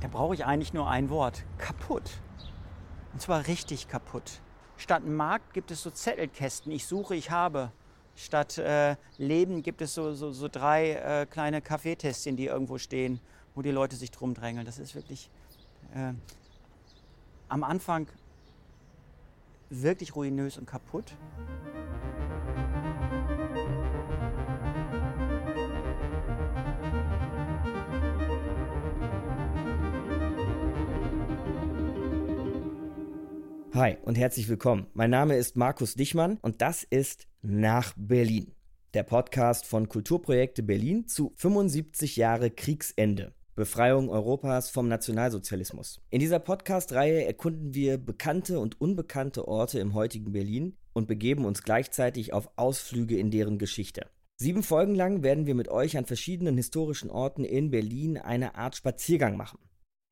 da brauche ich eigentlich nur ein Wort. Kaputt. Und zwar richtig kaputt. Statt Markt gibt es so Zettelkästen. Ich suche, ich habe. Statt äh, Leben gibt es so, so, so drei äh, kleine Kaffeetässchen, die irgendwo stehen, wo die Leute sich drum drängeln. Das ist wirklich äh, am Anfang wirklich ruinös und kaputt. Hi und herzlich willkommen. Mein Name ist Markus Dichmann und das ist Nach Berlin. Der Podcast von Kulturprojekte Berlin zu 75 Jahre Kriegsende. Befreiung Europas vom Nationalsozialismus. In dieser Podcast-Reihe erkunden wir bekannte und unbekannte Orte im heutigen Berlin und begeben uns gleichzeitig auf Ausflüge in deren Geschichte. Sieben Folgen lang werden wir mit euch an verschiedenen historischen Orten in Berlin eine Art Spaziergang machen.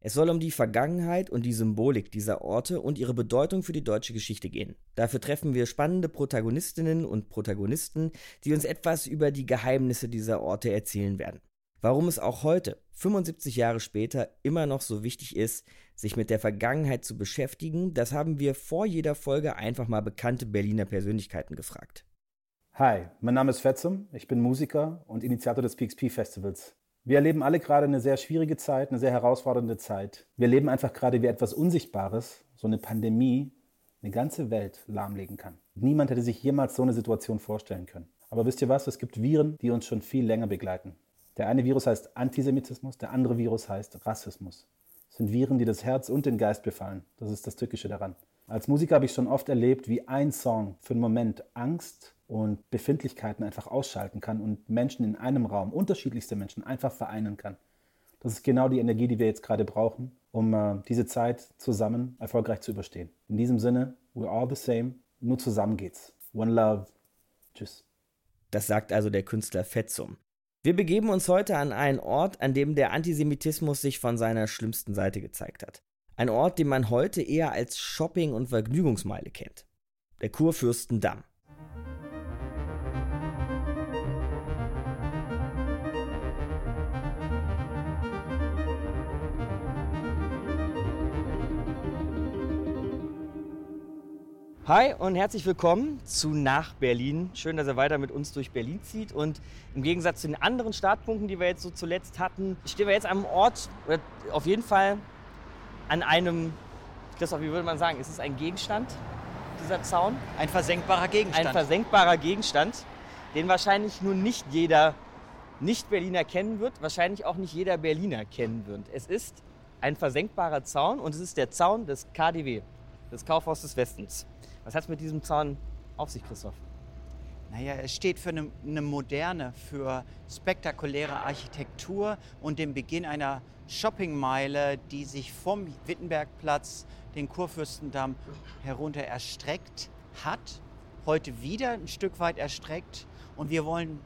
Es soll um die Vergangenheit und die Symbolik dieser Orte und ihre Bedeutung für die deutsche Geschichte gehen. Dafür treffen wir spannende Protagonistinnen und Protagonisten, die uns etwas über die Geheimnisse dieser Orte erzählen werden. Warum es auch heute, 75 Jahre später, immer noch so wichtig ist, sich mit der Vergangenheit zu beschäftigen, das haben wir vor jeder Folge einfach mal bekannte Berliner Persönlichkeiten gefragt. Hi, mein Name ist Fetzum, ich bin Musiker und Initiator des PXP Festivals. Wir erleben alle gerade eine sehr schwierige Zeit, eine sehr herausfordernde Zeit. Wir erleben einfach gerade, wie etwas Unsichtbares, so eine Pandemie, eine ganze Welt lahmlegen kann. Niemand hätte sich jemals so eine Situation vorstellen können. Aber wisst ihr was? Es gibt Viren, die uns schon viel länger begleiten. Der eine Virus heißt Antisemitismus, der andere Virus heißt Rassismus. Das sind Viren, die das Herz und den Geist befallen. Das ist das Tückische daran. Als Musiker habe ich schon oft erlebt, wie ein Song für einen Moment Angst und Befindlichkeiten einfach ausschalten kann und Menschen in einem Raum, unterschiedlichste Menschen, einfach vereinen kann. Das ist genau die Energie, die wir jetzt gerade brauchen, um äh, diese Zeit zusammen erfolgreich zu überstehen. In diesem Sinne, we're all the same, nur zusammen geht's. One love. Tschüss. Das sagt also der Künstler Fetzum. Wir begeben uns heute an einen Ort, an dem der Antisemitismus sich von seiner schlimmsten Seite gezeigt hat. Ein Ort, den man heute eher als Shopping- und Vergnügungsmeile kennt. Der Kurfürstendamm. Hi und herzlich willkommen zu Nach Berlin. Schön, dass ihr weiter mit uns durch Berlin zieht. Und im Gegensatz zu den anderen Startpunkten, die wir jetzt so zuletzt hatten, stehen wir jetzt am Ort, oder auf jeden Fall an einem, Christoph, wie würde man sagen, ist es ein Gegenstand, dieser Zaun? Ein versenkbarer Gegenstand. Ein versenkbarer Gegenstand, den wahrscheinlich nur nicht jeder Nicht-Berliner kennen wird, wahrscheinlich auch nicht jeder Berliner kennen wird. Es ist ein versenkbarer Zaun und es ist der Zaun des KDW, des Kaufhaus des Westens. Was hat es mit diesem Zaun auf sich, Christoph? Naja, es steht für eine, eine, moderne, für spektakuläre Architektur und den Beginn einer Shoppingmeile, die sich vom Wittenbergplatz, den Kurfürstendamm herunter erstreckt hat, heute wieder ein Stück weit erstreckt. Und wir wollen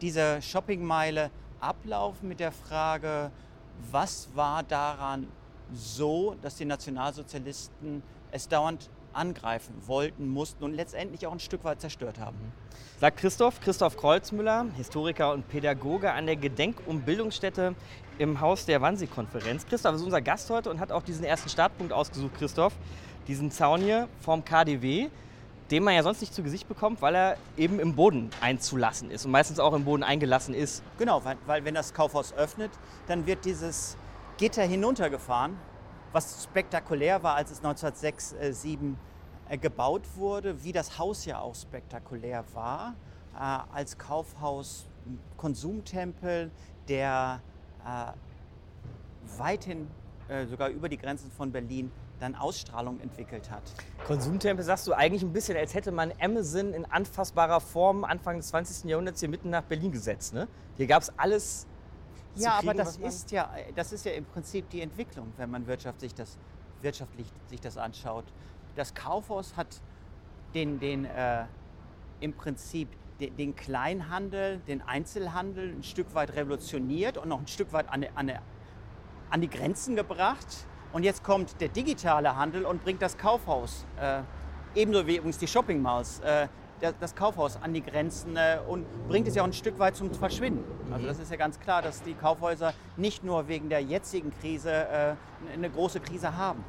diese Shoppingmeile ablaufen mit der Frage, was war daran so, dass die Nationalsozialisten es dauernd angreifen wollten, mussten und letztendlich auch ein Stück weit zerstört haben. Sagt Christoph, Christoph Kreuzmüller, Historiker und Pädagoge an der Gedenk- und Bildungsstätte im Haus der Wannsee-Konferenz. Christoph ist unser Gast heute und hat auch diesen ersten Startpunkt ausgesucht, Christoph. Diesen Zaun hier vom KDW, den man ja sonst nicht zu Gesicht bekommt, weil er eben im Boden einzulassen ist und meistens auch im Boden eingelassen ist. Genau, weil, weil wenn das Kaufhaus öffnet, dann wird dieses Gitter hinuntergefahren was spektakulär war, als es 1906, 1907 äh, gebaut wurde, wie das Haus ja auch spektakulär war, äh, als Kaufhaus, Konsumtempel, der äh, weithin sogar über die Grenzen von Berlin dann Ausstrahlung entwickelt hat. Konsumtempel sagst du eigentlich ein bisschen, als hätte man Amazon in anfassbarer Form Anfang des 20. Jahrhunderts hier mitten nach Berlin gesetzt. Ne? Hier gab es alles ja, kriegen, aber das ist ja, das ist ja im Prinzip die Entwicklung, wenn man wirtschaftlich das, wirtschaftlich sich das anschaut. Das Kaufhaus hat den, den, äh, im Prinzip den, den, Kleinhandel, den Einzelhandel ein Stück weit revolutioniert und noch ein Stück weit an, an, an die Grenzen gebracht. Und jetzt kommt der digitale Handel und bringt das Kaufhaus, äh, ebenso wie übrigens die Shopping Malls, äh, das Kaufhaus an die Grenzen äh, und bringt es ja auch ein Stück weit zum Verschwinden. Also das ist ja ganz klar, dass die Kaufhäuser nicht nur wegen der jetzigen Krise äh, eine große Krise haben.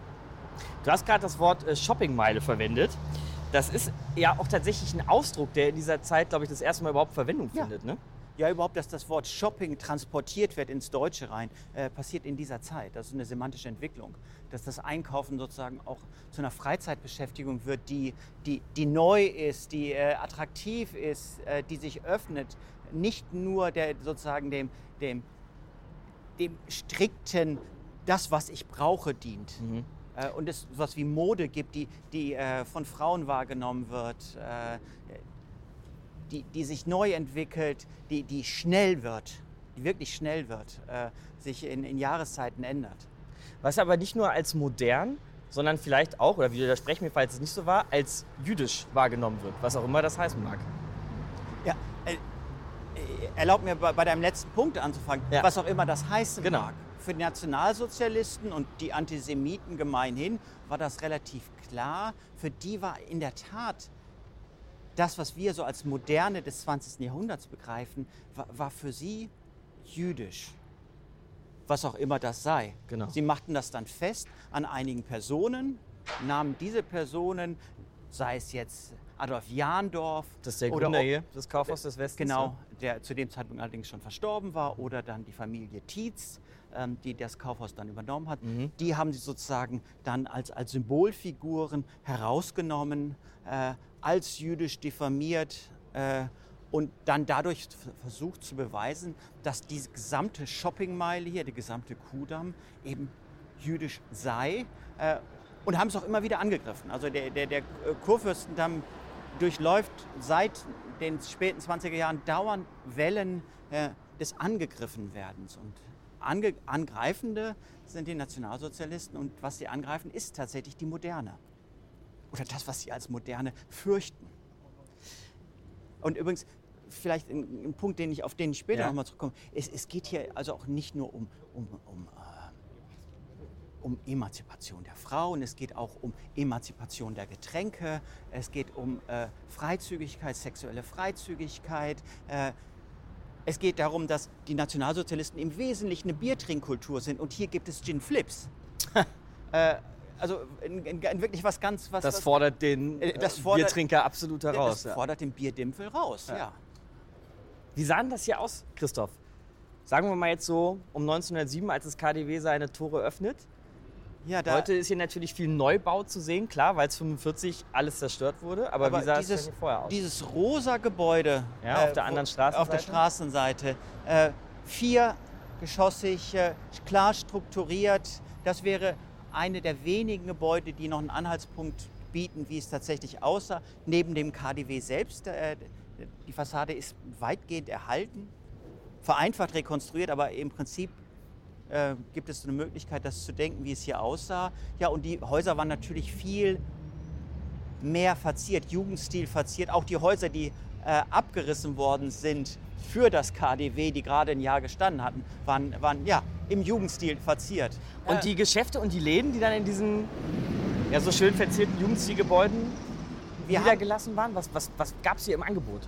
Du hast gerade das Wort äh, Shoppingmeile verwendet. Das ist ja auch tatsächlich ein Ausdruck, der in dieser Zeit, glaube ich, das erste Mal überhaupt Verwendung Ja. findet. Ne? Ja, überhaupt, dass das Wort Shopping transportiert wird ins Deutsche rein, äh, passiert in dieser Zeit. Das ist eine semantische Entwicklung. Dass das Einkaufen sozusagen auch zu einer Freizeitbeschäftigung wird, die, die, die neu ist, die äh, attraktiv ist, äh, die sich öffnet. Nicht nur der, sozusagen dem, dem, dem strikten, das, was ich brauche, dient. Äh, und es sowas wie Mode gibt, die, die äh, von Frauen wahrgenommen wird, äh, die, die sich neu entwickelt, die, die schnell wird, die wirklich schnell wird, äh, sich in, in Jahreszeiten ändert. Was aber nicht nur als modern, sondern vielleicht auch, oder widerspreche mir, falls es nicht so war, als jüdisch wahrgenommen wird, was auch immer das heißen mag. Ja, äh, äh, erlaub mir bei, bei deinem letzten Punkt anzufangen, Ja. was auch immer das heißen Genau. mag. Für die Nationalsozialisten und die Antisemiten gemeinhin war das relativ klar. Für die war in der Tat das, was wir so als Moderne des 20. Jahrhunderts begreifen, war, war für sie jüdisch. Was auch immer das sei. Genau. Sie machten das dann fest an einigen Personen, nahmen diese Personen, sei es jetzt Adolf Jahndorf Das ist der oder Gründer hier des Kaufhaus des Westens. Genau, der zu dem Zeitpunkt allerdings schon verstorben war, oder dann die Familie Tietz, ähm, die das Kaufhaus dann übernommen hat. Die haben sie sozusagen dann als, als Symbolfiguren herausgenommen, äh, als jüdisch diffamiert äh, und dann dadurch versucht zu beweisen, dass diese gesamte Shoppingmeile hier, der gesamte Kudamm, eben jüdisch sei. Äh, und haben es auch immer wieder angegriffen. Also der, der, der Kurfürstendamm durchläuft seit den späten 20er Jahren dauernd Wellen äh, des Angegriffenwerdens. Und ange Angreifende sind die Nationalsozialisten und was sie angreifen, ist tatsächlich die Moderne. Oder das, was sie als Moderne fürchten. Und übrigens, vielleicht ein, ein Punkt, den ich, auf den ich später Ja. nochmal zurückkomme. Es, es geht hier also auch nicht nur um, um, um, äh, um Emanzipation der Frauen, es geht auch um Emanzipation der Getränke, es geht um äh, Freizügigkeit, sexuelle Freizügigkeit. Äh, es geht darum, dass die Nationalsozialisten im Wesentlichen eine Biertrinkkultur sind und hier gibt es Gin Flips. äh, also in, in, in wirklich was ganz... Was, Das was, fordert den Äh, das äh, fordert- Biertrinker absolut heraus. das Ja. fordert den Bierdimpfel raus, ja. Wie sah denn das hier aus, Christoph? Sagen wir mal jetzt so um 1907, als das KDW seine Tore öffnet. ja da, Heute ist hier natürlich viel Neubau zu sehen, klar, weil es 45 alles zerstört wurde. Aber, wie sah es denn dieses, vorher aus? Dieses rosa Gebäude äh, Ja, auf der anderen Straßenseite? Auf der Straßenseite. Äh, viergeschossig, äh, klar strukturiert. Das wäre eine der wenigen Gebäude, die noch einen Anhaltspunkt bieten, wie es tatsächlich aussah. Neben dem KDW selbst. Äh, die Fassade ist weitgehend erhalten, vereinfacht rekonstruiert, aber im Prinzip äh, gibt es eine Möglichkeit, das zu denken, wie es hier aussah. Ja, und die Häuser waren natürlich viel mehr verziert, Jugendstil verziert. Auch die Häuser, die äh, abgerissen worden sind für das KDW, die gerade ein Jahr gestanden hatten, waren, waren ja, im Jugendstil verziert. Und Äh, die Geschäfte und die Läden, die dann in diesen ja, so schön verzierten Jugendstilgebäuden niedergelassen waren, was, was, was gab es hier im Angebot?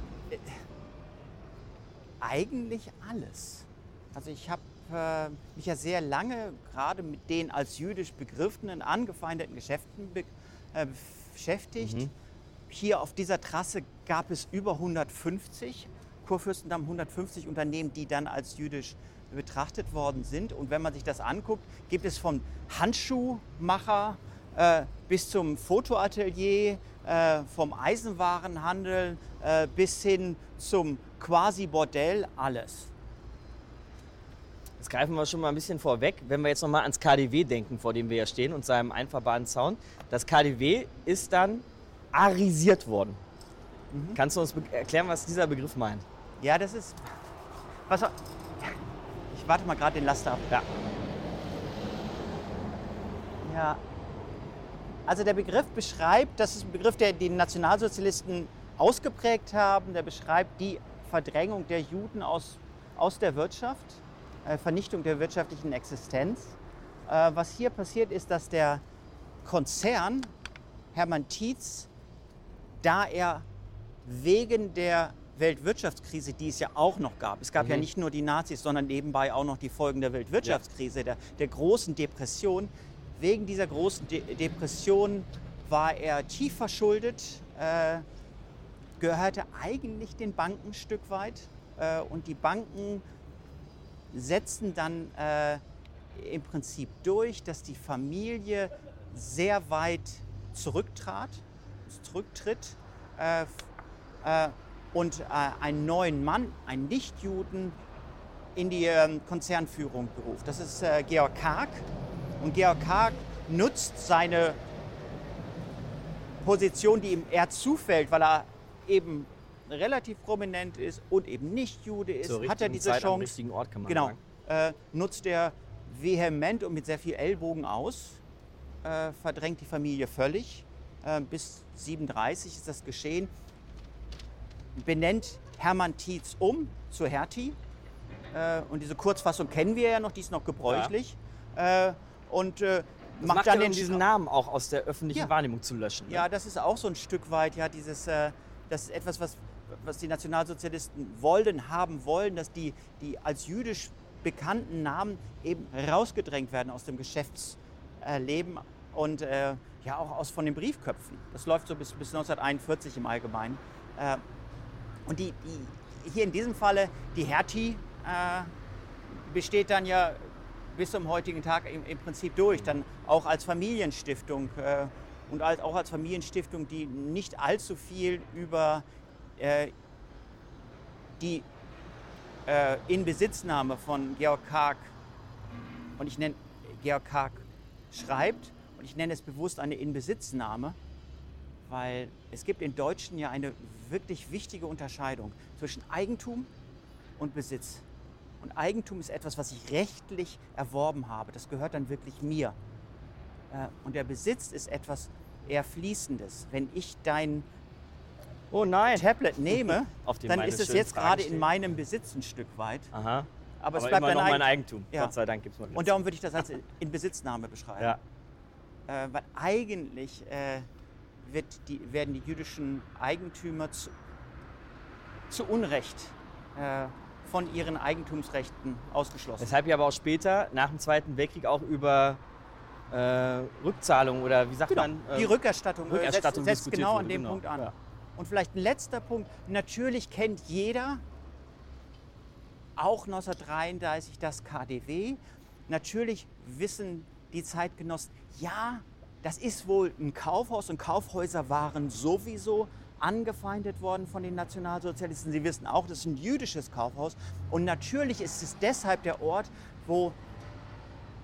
eigentlich alles. Also ich habe äh, mich ja sehr lange gerade mit den als jüdisch begriffenen, angefeindeten Geschäften be äh, beschäftigt. Hier auf dieser Trasse gab es über 150, Kurfürstendamm 150 Unternehmen, die dann als jüdisch betrachtet worden sind. Und wenn man sich das anguckt, gibt es von Handschuhmacher äh, bis zum Fotoatelier, äh, vom Eisenwarenhandel äh, bis hin zum Quasi-Bordell alles. Jetzt greifen wir schon mal ein bisschen vorweg, wenn wir jetzt noch mal ans KDW denken, vor dem wir ja stehen und seinem Einfahrbahnzaun. Das KDW ist dann arisiert worden. Kannst du uns erklären, was dieser Begriff meint? Ja, das ist. Was, ich warte mal gerade den Laster ab. Ja. Ja. Also der Begriff beschreibt, das ist ein Begriff, der die Nationalsozialisten ausgeprägt haben, der beschreibt die Verdrängung der Juden aus, aus der Wirtschaft, äh, Vernichtung der wirtschaftlichen Existenz. Äh, was hier passiert ist, dass der Konzern Hermann Tietz, da er wegen der Weltwirtschaftskrise, die es ja auch noch gab. Es gab mhm. ja nicht nur die Nazis, sondern nebenbei auch noch die Folgen der Weltwirtschaftskrise, ja. der, der, großen Depression. Wegen dieser großen De Depression war er tief verschuldet, äh, gehörte eigentlich den Banken ein Stück weit. Äh, und die Banken setzten dann äh, im Prinzip durch, dass die Familie sehr weit zurücktrat, zurücktritt äh, äh, und äh, einen neuen Mann, einen Nichtjuden, in die ähm, Konzernführung beruft. Das ist äh, Georg Karg. Und Georg Karg nutzt seine Position, die ihm eher zufällt, weil er eben relativ prominent ist und eben nicht Jude ist, hat er diese Zeit Chance. Am richtigen Ort kann man genau. Äh, nutzt er vehement und mit sehr viel Ellbogen aus, äh, verdrängt die Familie völlig. Äh, bis 37 ist das geschehen. Benennt Hermann Tietz um zu Hertie. Äh, und diese Kurzfassung kennen wir ja noch, die ist noch gebräuchlich. Ja. Äh, und äh, das macht, macht dann ja, um diesen Namen auch aus der öffentlichen ja. Wahrnehmung zu löschen. Ne? Ja, das ist auch so ein Stück weit, ja, dieses, das ist etwas, was, was die Nationalsozialisten wollen, haben wollen, dass die, die als jüdisch bekannten Namen eben rausgedrängt werden aus dem Geschäftsleben und äh, ja auch aus von den Briefköpfen. Das läuft so bis, bis 1941 im Allgemeinen. Äh, und die, die, hier in diesem Falle, die Hertie äh, besteht dann ja bis zum heutigen Tag im, im Prinzip durch, dann auch als Familienstiftung äh, und als, auch als Familienstiftung, die nicht allzu viel über äh, die äh, Inbesitznahme von Georg Karg, und ich nenne Georg Karg schreibt, ich nenne es bewusst eine Inbesitznahme, weil es gibt im Deutschen ja eine wirklich wichtige Unterscheidung zwischen Eigentum und Besitz. Und Eigentum ist etwas, was ich rechtlich erworben habe. Das gehört dann wirklich mir. Äh, und der Besitz ist etwas eher Fließendes. Wenn ich dein oh. Tablet nehme, dann ist es jetzt gerade in meinem Besitz ein Stück weit. Aha. Aber, Aber es bleibt immer noch Eigen mein Eigentum. Ja. Gott sei Dank gibt es mal Und darum würde ich das als Inbesitznahme beschreiben. Ja. Äh, weil eigentlich äh, die, werden die jüdischen Eigentümer zu, zu Unrecht äh, von ihren Eigentumsrechten ausgeschlossen. Weshalb ja aber auch später, nach dem Zweiten Weltkrieg, auch über äh, Rückzahlung oder wie sagt genau. man? die Rückerstattung, äh, Rückerstattung setzt, setzt genau an dem genau. Punkt an. Ja. Und vielleicht ein letzter Punkt. Natürlich kennt jeder, auch 1933, das KDW. Natürlich wissen die Zeitgenossen, ja, das ist wohl ein Kaufhaus und Kaufhäuser waren sowieso angefeindet worden von den Nationalsozialisten. Sie wissen auch, das ist ein jüdisches Kaufhaus. Und natürlich ist es deshalb der Ort, wo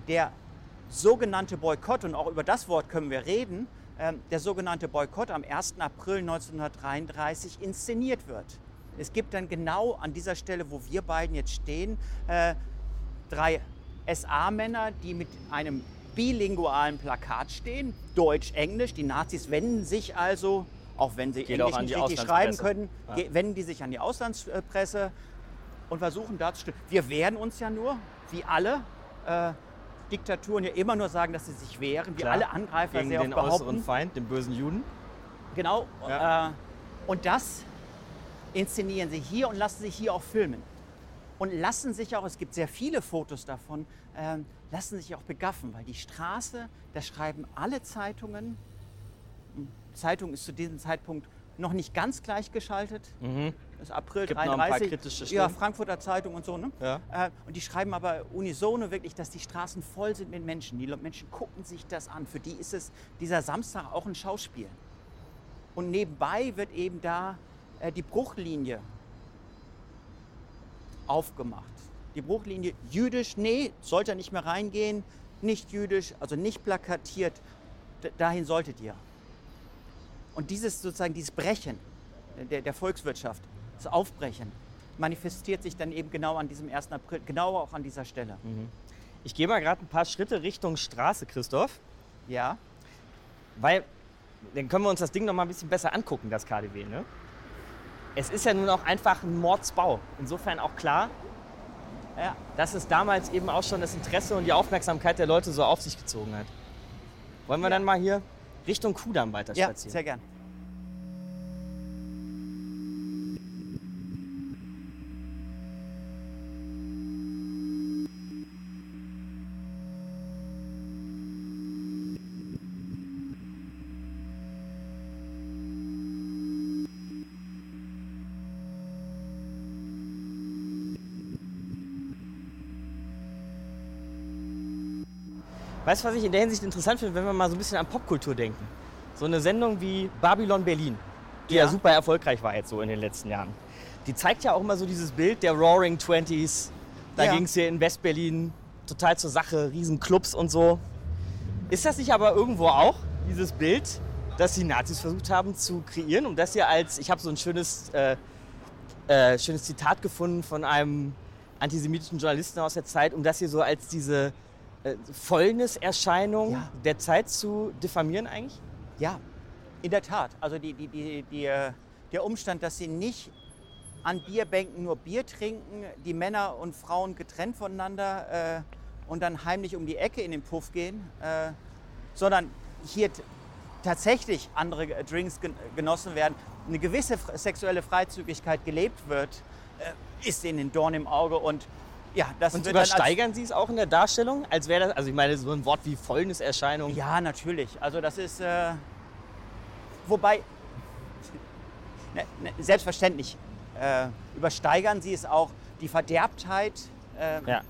der sogenannte Boykott, und auch über das Wort können wir reden, ähm, der sogenannte Boykott am 1. April 1933 inszeniert wird. Es gibt dann genau an dieser Stelle, wo wir beiden jetzt stehen, äh, drei SA-Männer, die mit einem bilingualen Plakat stehen, Deutsch-Englisch. Die Nazis wenden sich also, auch wenn sie Geht Englisch nicht richtig schreiben können, ja. wenden die sich an die Auslandspresse und versuchen darzustellen, wir wehren uns ja nur, wie alle. Äh, Diktaturen ja immer nur sagen, dass sie sich wehren, wie Klar, alle Angreifer gegen sehr den oft behaupten. äußeren Feind, den bösen Juden. Genau. Ja. Äh, und das inszenieren sie hier und lassen sich hier auch filmen. Und lassen sich auch, es gibt sehr viele Fotos davon, äh, lassen sich auch begaffen, weil die Straße, da schreiben alle Zeitungen, Zeitung ist zu diesem Zeitpunkt noch nicht ganz gleichgeschaltet. Mhm. Das ist April Gibt 33. Noch ein paar kritische ja, Frankfurter Zeitung und so. Ne? Ja. Äh, und die schreiben aber unisono wirklich, dass die Straßen voll sind mit Menschen. Die Menschen gucken sich das an. Für die ist es dieser Samstag auch ein Schauspiel. Und nebenbei wird eben da äh, die Bruchlinie aufgemacht. Die Bruchlinie jüdisch, nee, sollte nicht mehr reingehen, nicht jüdisch, also nicht plakatiert, dahin solltet ihr. Und dieses sozusagen, dieses Brechen der, der Volkswirtschaft, das Aufbrechen, manifestiert sich dann eben genau an diesem 1. April, genau auch an dieser Stelle. Mhm. Ich gehe mal gerade ein paar Schritte Richtung Straße, Christoph. Ja. Weil, dann können wir uns das Ding noch mal ein bisschen besser angucken, das KDW. Ne? Es ist ja nun auch einfach ein Mordsbau. Insofern auch klar, ja, dass es damals eben auch schon das Interesse und die Aufmerksamkeit der Leute so auf sich gezogen hat. Wollen wir ja. dann mal hier Richtung Kudamm weiter ja, spazieren? sehr gern. Weißt du, was ich in der Hinsicht interessant finde, wenn wir mal so ein bisschen an Popkultur denken? So eine Sendung wie Babylon Berlin, die ja. ja super erfolgreich war jetzt so in den letzten Jahren. Die zeigt ja auch immer so dieses Bild der Roaring Twenties. Da ja. ging es hier in Westberlin total zur Sache, Riesenclubs und so. Ist das nicht aber irgendwo auch dieses Bild, das die Nazis versucht haben zu kreieren, um das hier als, ich habe so ein schönes, äh, äh, schönes Zitat gefunden von einem antisemitischen Journalisten aus der Zeit, um das hier so als diese äh, Fäulniserscheinung ja. der Zeit zu diffamieren eigentlich? Ja, in der Tat. Also die, die, die, die, äh, der Umstand, dass sie nicht an Bierbänken nur Bier trinken, die Männer und Frauen getrennt voneinander äh, und dann heimlich um die Ecke in den Puff gehen, äh, sondern hier tatsächlich andere Drinks genossen werden, eine gewisse sexuelle Freizügigkeit gelebt wird, äh, ist ihnen ein Dorn im Auge und ja, das und übersteigern Sie es auch in der Darstellung, als wäre das, also ich meine so ein Wort wie Fäulniserscheinung. Ja, natürlich. Also das ist, äh, wobei, ne, ne, selbstverständlich äh, übersteigern Sie es auch die Verderbtheit. Äh, ja.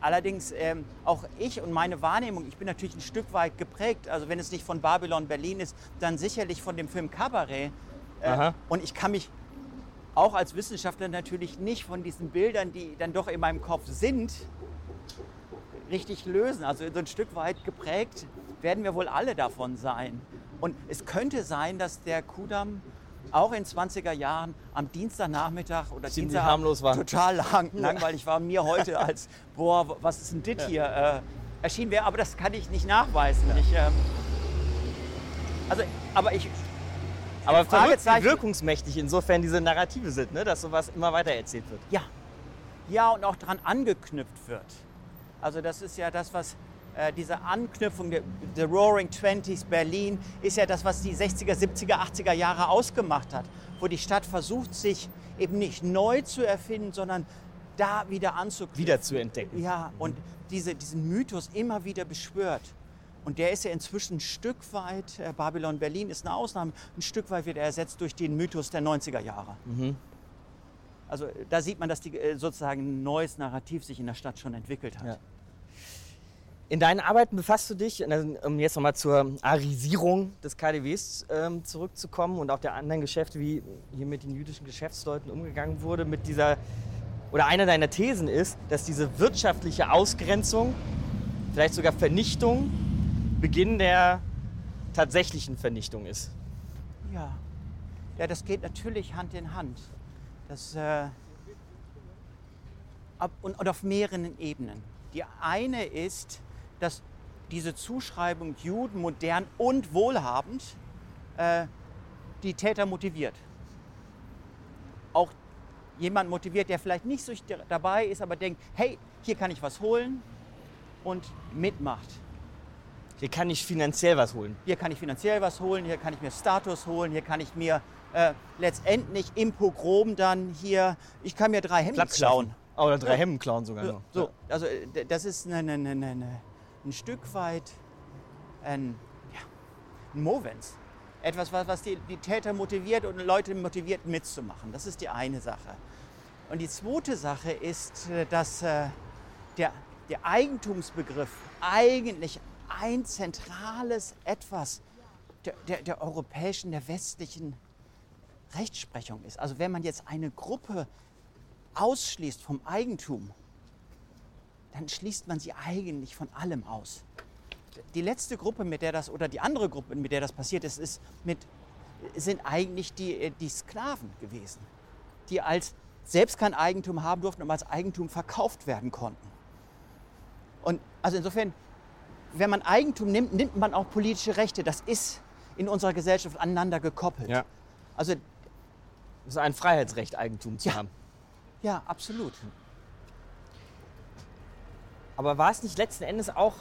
Allerdings ähm, auch ich und meine Wahrnehmung, ich bin natürlich ein Stück weit geprägt. Also wenn es nicht von Babylon Berlin ist, dann sicherlich von dem Film Cabaret. Äh, und ich kann mich auch als Wissenschaftler natürlich nicht von diesen Bildern, die dann doch in meinem Kopf sind, richtig lösen. Also so ein Stück weit geprägt werden wir wohl alle davon sein. Und es könnte sein, dass der Kudamm auch in 20er Jahren am Dienstagnachmittag oder Ziemlich harmlos war. total lang, langweilig war mir heute als, boah, was ist denn das hier, äh, erschienen wäre. Aber das kann ich nicht nachweisen. Ja. Ich, äh, also, aber ich, aber wie wirkungsmächtig insofern diese Narrative sind, ne? dass sowas immer weiter erzählt wird. Ja. Ja, und auch daran angeknüpft wird. Also das ist ja das, was äh, diese Anknüpfung der, der Roaring Twenties Berlin ist ja das, was die 60er, 70er, 80er Jahre ausgemacht hat, wo die Stadt versucht, sich eben nicht neu zu erfinden, sondern da wieder anzuknüpfen. Wieder zu entdecken. Ja, und diese, diesen Mythos immer wieder beschwört. Und der ist ja inzwischen ein Stück weit, äh, Babylon Berlin ist eine Ausnahme, ein Stück weit wird er ersetzt durch den Mythos der 90er Jahre. Mhm. Also da sieht man, dass die, äh, sozusagen ein neues Narrativ sich in der Stadt schon entwickelt hat. Ja. In deinen Arbeiten befasst du dich, um jetzt nochmal zur Arisierung des KDWs ähm, zurückzukommen und auch der anderen Geschäfte, wie hier mit den jüdischen Geschäftsleuten umgegangen wurde, mit dieser, oder einer deiner Thesen ist, dass diese wirtschaftliche Ausgrenzung, vielleicht sogar Vernichtung, Beginn der tatsächlichen Vernichtung ist. Ja, ja das geht natürlich Hand in Hand. Das, äh, ab, und, und auf mehreren Ebenen. Die eine ist, dass diese Zuschreibung Juden modern und wohlhabend äh, die Täter motiviert. Auch jemand motiviert, der vielleicht nicht so dabei ist, aber denkt, hey, hier kann ich was holen und mitmacht. Hier kann ich finanziell was holen. Hier kann ich finanziell was holen, hier kann ich mir Status holen, hier kann ich mir äh, letztendlich im Pogrom dann hier, ich kann mir drei Hemden klauen. Oder drei Hemden klauen sogar so, noch. So, also das ist eine, eine, eine, ein Stück weit ein, ja, ein Movens. Etwas, was die, die Täter motiviert und Leute motiviert mitzumachen. Das ist die eine Sache. Und die zweite Sache ist, äh, dass äh, der, der Eigentumsbegriff eigentlich ein zentrales Etwas der, der, der, europäischen, der westlichen Rechtsprechung ist. Also wenn man jetzt eine Gruppe ausschließt vom Eigentum, dann schließt man sie eigentlich von allem aus. Die letzte Gruppe, mit der das, oder die andere Gruppe, mit der das passiert ist, ist mit, sind eigentlich die, äh, die Sklaven gewesen, die als selbst kein Eigentum haben durften und als Eigentum verkauft werden konnten. Und also insofern, wenn man Eigentum nimmt, nimmt man auch politische Rechte. Das ist in unserer Gesellschaft aneinander gekoppelt. Ja. Also, es ist ein Freiheitsrecht, Eigentum zu ja. haben. Ja, absolut. Aber war es nicht letzten Endes auch,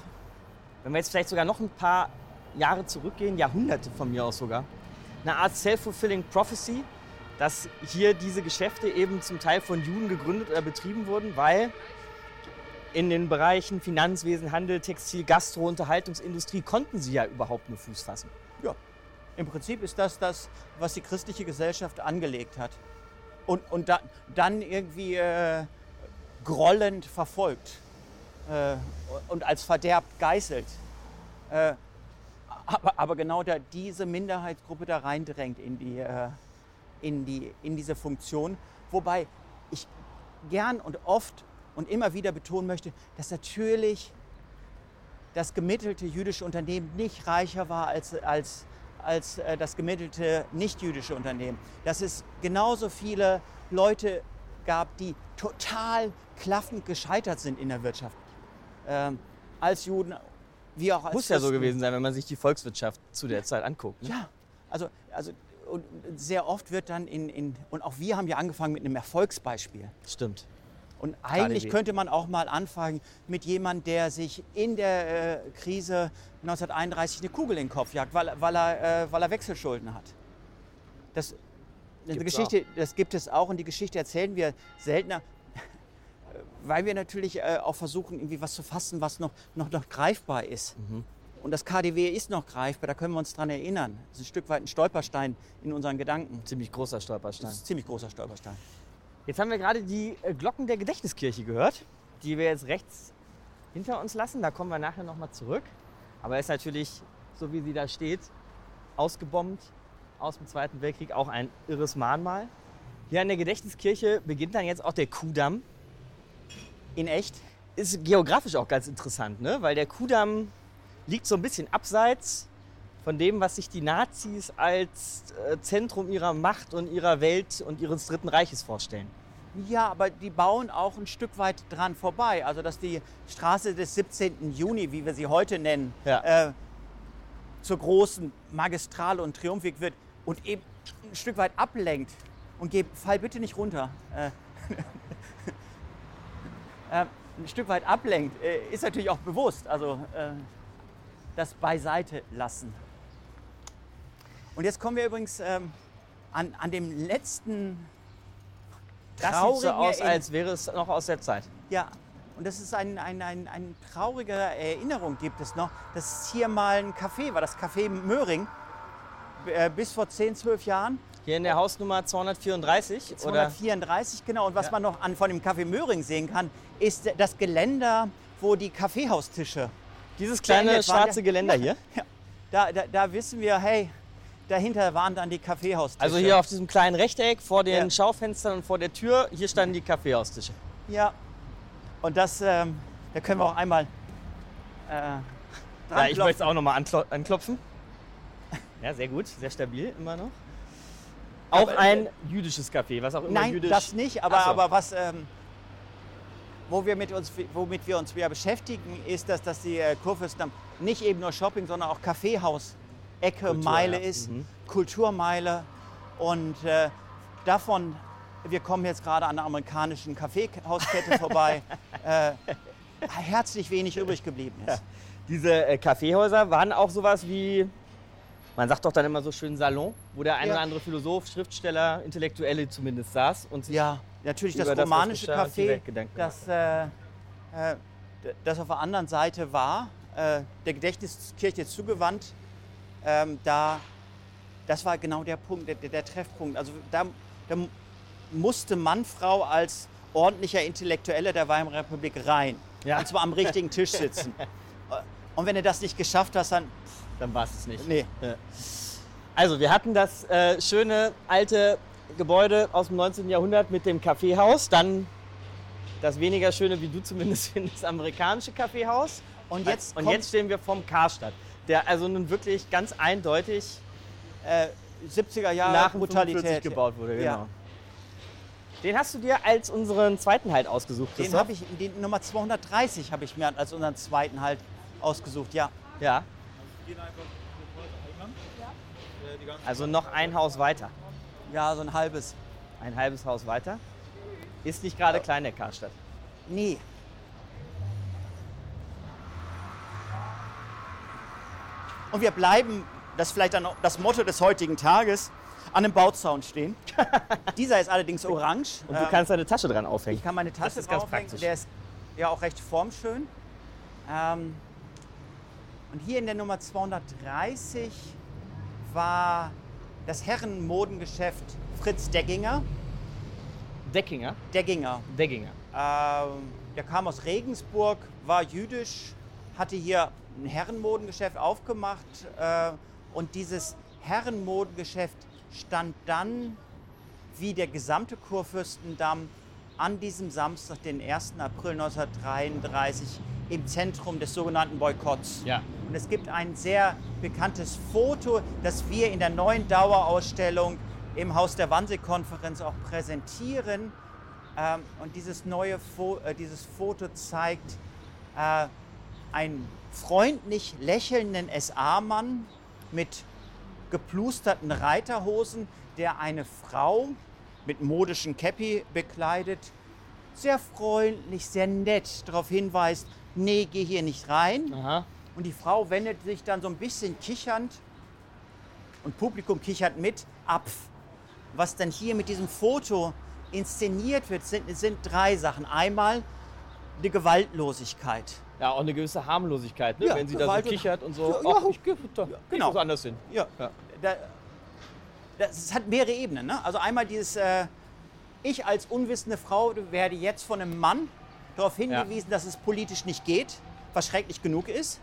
wenn wir jetzt vielleicht sogar noch ein paar Jahre zurückgehen, Jahrhunderte von mir aus sogar, eine Art self-fulfilling prophecy, dass hier diese Geschäfte eben zum Teil von Juden gegründet oder betrieben wurden, weil in den Bereichen Finanzwesen, Handel, Textil, Gastro, Unterhaltungsindustrie konnten sie ja überhaupt nur Fuß fassen. Ja, im Prinzip ist das das, was die christliche Gesellschaft angelegt hat. Und, und da, dann irgendwie äh, grollend verfolgt. äh, und als verderbt geißelt. Äh, aber, aber, genau da diese Minderheitsgruppe da reindrängt in, die, äh, in, die, in diese Funktion. Wobei ich gern und oft und immer wieder betonen möchte, dass natürlich das gemittelte jüdische Unternehmen nicht reicher war als, als, als äh, das gemittelte nicht-jüdische Unternehmen. Dass es genauso viele Leute gab, die total klaffend gescheitert sind in der Wirtschaft. Ähm, als Juden wie auch als Muss Christen. ja so gewesen sein, wenn man sich die Volkswirtschaft zu der Zeit anguckt. Ne? Ja, also, also und sehr oft wird dann in, in, und auch wir haben ja angefangen mit einem Erfolgsbeispiel. Stimmt. Und eigentlich könnte man auch mal anfangen mit jemandem, der sich in der äh, Krise 1931 eine Kugel in den Kopf jagt, weil, weil, er, äh, weil er Wechselschulden hat. Das, Geschichte, das gibt es auch und die Geschichte erzählen wir seltener, weil wir natürlich äh, auch versuchen, irgendwie was zu fassen, was noch, noch, noch greifbar ist. Mhm. Und das KDW ist noch greifbar, da können wir uns dran erinnern. Das ist ein Stück weit ein Stolperstein in unseren Gedanken. Ziemlich großer Stolperstein. Ein ziemlich großer Stolperstein. Jetzt haben wir gerade die äh, Glocken der Gedächtniskirche gehört, die wir jetzt rechts hinter uns lassen. Da kommen wir nachher nochmal zurück. Aber ist natürlich, so wie sie da steht, ausgebombt aus dem Zweiten Weltkrieg, auch ein irres Mahnmal. Hier an der Gedächtniskirche beginnt dann jetzt auch der Kudamm. In echt? Ist geografisch auch ganz interessant, ne? weil der Kudamm liegt so ein bisschen abseits von dem, was sich die Nazis als äh, Zentrum ihrer Macht und ihrer Welt und ihres Dritten Reiches vorstellen. Ja, aber die bauen auch ein Stück weit dran vorbei. Also, dass die Straße des 17. Juni, wie wir sie heute nennen, ja. äh, zur großen Magistrale und Triumphweg wird und eben ein Stück weit ablenkt. Und geh, fall bitte nicht runter. Äh, äh, ein Stück weit ablenkt, äh, ist natürlich auch bewusst. Also, äh, das beiseite lassen. Und jetzt kommen wir übrigens ähm, an, an dem letzten Das sieht so aus, als wäre es noch aus der Zeit. Ja, und das ist ein, ein, ein, eine traurige Erinnerung gibt es noch, dass es hier mal ein Café war, das Café Möhring, äh, bis vor 10, 12 Jahren. Hier in der Hausnummer 234? 234, oder? genau. Und was ja. man noch an, von dem Café Möhring sehen kann, ist das Geländer, wo die Kaffeehaustische. Dieses kleine schwarze Geländer hier? Ja, da, da, da wissen wir, hey, dahinter waren dann die Kaffeehaustische. Also hier auf diesem kleinen Rechteck vor den ja. Schaufenstern und vor der Tür, hier standen die Kaffeehaustische. Ja. Und das, ähm, da können wir auch einmal äh, Ja, ich möchte es auch nochmal anklopfen. Ja, sehr gut, sehr stabil immer noch. Auch aber, ein jüdisches Café, was auch immer nein, jüdisch... Nein, das nicht, aber, so. aber was... Ähm, wo wir mit uns, womit wir uns wieder beschäftigen, ist, dass, dass die äh, Kurfürstendamm nicht eben nur Shopping, sondern auch Kaffeehaus Ecke, Kultur, Meile ja. ist, mhm. Kulturmeile. Und äh, davon, wir kommen jetzt gerade an der amerikanischen Kaffeehauskette vorbei, äh, herzlich wenig übrig geblieben ist. Ja. Diese äh, Kaffeehäuser waren auch sowas wie, man sagt doch dann immer so schön Salon, wo der ein ja. oder andere Philosoph, Schriftsteller, Intellektuelle zumindest saß und sich Ja, natürlich das romanische das, Café, das, äh, äh, das auf der anderen Seite war, äh, der Gedächtniskirche zugewandt ähm, da, das war genau der Punkt, der, der Treffpunkt. Also da, da, musste Mann, Frau als ordentlicher Intellektueller der Weimarer Republik rein. Ja. Und zwar am richtigen Tisch sitzen. Und wenn du das nicht geschafft hast, dann... Dann war es nicht. Nee. Ja. Also wir hatten das äh, schöne alte Gebäude aus dem 19. Jahrhundert mit dem Kaffeehaus, dann das weniger schöne, wie du zumindest findest, amerikanische Kaffeehaus. Und jetzt, und jetzt stehen wir vom Karstadt der also nun wirklich ganz eindeutig äh, 70er Jahre nach Brutalität gebaut wurde. Genau. Ja. Den hast du dir als unseren zweiten Halt ausgesucht, Den habe ich, den Nummer 230 habe ich mir als unseren zweiten Halt ausgesucht, ja. Ja. Also noch ein Haus weiter. Ja, so ein halbes. Ein halbes Haus weiter. Ist nicht gerade klein der Karstadt. Nee, Und wir bleiben, das ist vielleicht dann das Motto des heutigen Tages, an einem Bauzaun stehen. Dieser ist allerdings orange. Und du kannst deine Tasche dran aufhängen. Ich kann meine Tasche das ist ganz praktisch. Der ist ja auch recht formschön. Ähm, und hier in der Nummer 230 war das Herrenmodengeschäft Fritz Degginger. Deckinger? Degginger. Degginger. Ähm, der kam aus Regensburg, war jüdisch, hatte hier ein Herrenmodengeschäft aufgemacht äh, und dieses Herrenmodengeschäft stand dann wie der gesamte Kurfürstendamm an diesem Samstag, den 1. April 1933, im Zentrum des sogenannten Boykotts. Ja. Und es gibt ein sehr bekanntes Foto, das wir in der neuen Dauerausstellung im Haus der Wannsee-Konferenz auch präsentieren. Ähm, und dieses neue Fo äh, dieses Foto zeigt äh, einen freundlich lächelnden SA-Mann mit geplusterten Reiterhosen, der eine Frau mit modischen Käppi bekleidet, sehr freundlich, sehr nett darauf hinweist, nee, geh hier nicht rein. Aha. Und die Frau wendet sich dann so ein bisschen kichernd und Publikum kichert mit ab. Was dann hier mit diesem Foto inszeniert wird, sind, sind drei Sachen. Einmal die Gewaltlosigkeit. Ja, auch eine gewisse Harmlosigkeit, ne? Ja, wenn sie da so kichert und so. Ja, ja. Ach, ich gehe da, Ja, genau. woanders hin. Ja, Ja. Da, das hat mehrere Ebenen. Ne? Also einmal dieses, äh, ich als unwissende Frau werde jetzt von einem Mann darauf hingewiesen, dass es politisch nicht geht, was schrecklich genug ist.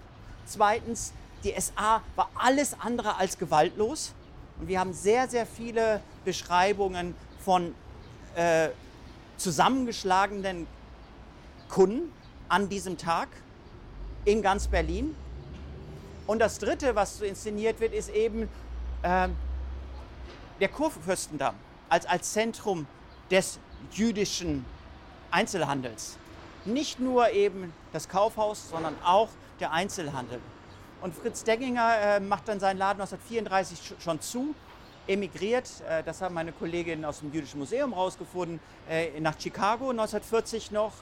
Zweitens, die SA war alles andere als gewaltlos. Und wir haben sehr, sehr viele Beschreibungen von äh, zusammengeschlagenen Kunden an diesem Tag in ganz Berlin. Und das Dritte, was so inszeniert wird, ist eben ähm, der Kurfürstendamm als, als Zentrum des jüdischen Einzelhandels. Nicht nur eben das Kaufhaus, sondern auch der Einzelhandel. Und Fritz Degginger äh, macht dann seinen Laden 1934 sch- schon zu, emigriert, äh, das haben meine Kolleginnen aus dem Jüdischen Museum rausgefunden, äh, nach Chicago 1940 noch,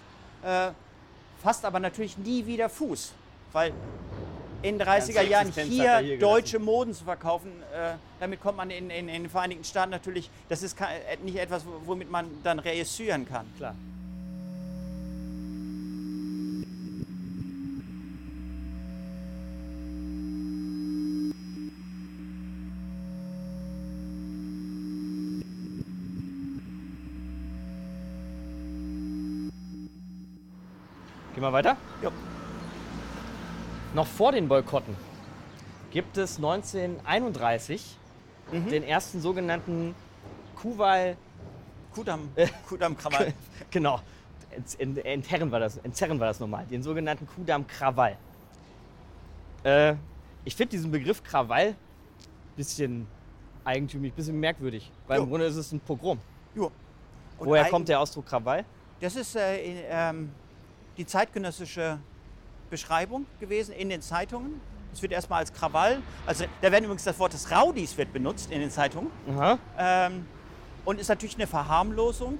äh, fasst aber natürlich nie wieder Fuß, weil in den 30er Jahren er hier hier deutsche Moden zu verkaufen, äh, damit kommt man in, in, in den Vereinigten Staaten natürlich, das ist äh, nicht etwas, womit man dann reüssieren kann. Klar. Wir weiter? Ja. Noch vor den Boykotten gibt es 1931 Mhm. den ersten sogenannten Kuwal Kudam, Kudam Krawall. genau. Ent- Enterren war das, entzerren war das normal. Den sogenannten Kudamm Krawall. Äh, ich finde diesen Begriff Krawall bisschen eigentümlich, bisschen merkwürdig. Weil Jo. im Grunde ist es ein Pogrom. Jo. Und Woher kommt der Ausdruck Krawall? Das ist äh, in, ähm, die zeitgenössische Beschreibung gewesen in den Zeitungen. Es wird erstmal als Krawall, also da werden übrigens das Wort des Raudis wird benutzt in den Zeitungen. Ähm, und ist natürlich eine Verharmlosung,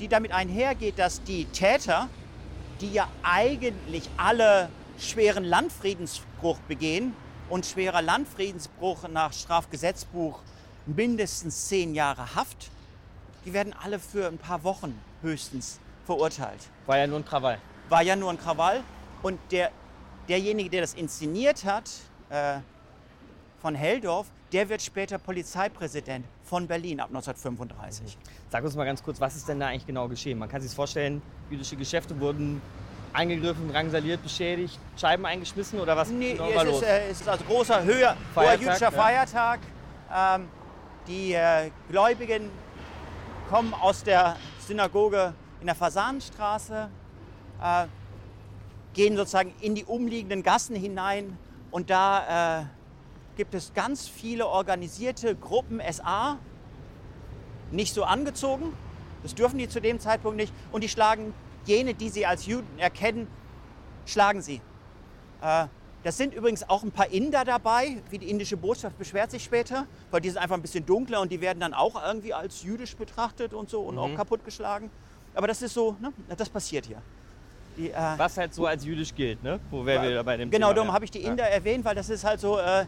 die damit einhergeht, dass die Täter, die ja eigentlich alle schweren Landfriedensbruch begehen und schwerer Landfriedensbruch nach Strafgesetzbuch mindestens zehn Jahre Haft, die werden alle für ein paar Wochen höchstens verurteilt. War ja nur ein Krawall. War ja nur ein Krawall und der, derjenige, der das inszeniert hat, äh, von Heldorf, der wird später Polizeipräsident von Berlin ab 1935. Sag uns mal ganz kurz, was ist denn da eigentlich genau geschehen? Man kann sich vorstellen, jüdische Geschäfte wurden eingegriffen, drangsaliert, beschädigt, Scheiben eingeschmissen oder was Nee, genau es, war ist, los? äh, es ist also großer, höher, hoher Feiertag, jüdischer ja. Feiertag. Ähm, die äh, Gläubigen kommen aus der Synagoge in der Fasanenstraße, äh, gehen sozusagen in die umliegenden Gassen hinein und da äh, gibt es ganz viele organisierte Gruppen SA, nicht so angezogen, das dürfen die zu dem Zeitpunkt nicht, und die schlagen jene, die sie als Juden erkennen, schlagen sie. Äh, Das sind übrigens auch ein paar Inder dabei, wie die indische Botschaft beschwert sich später, weil die sind einfach ein bisschen dunkler und die werden dann auch irgendwie als jüdisch betrachtet und so und auch kaputtgeschlagen. Aber das ist so, ne? das passiert hier. Die, äh, Was halt so als jüdisch gilt, ne? Wo wären wir bei dem Genau, Thema? darum ja. habe ich die Inder erwähnt, weil das ist halt so, äh,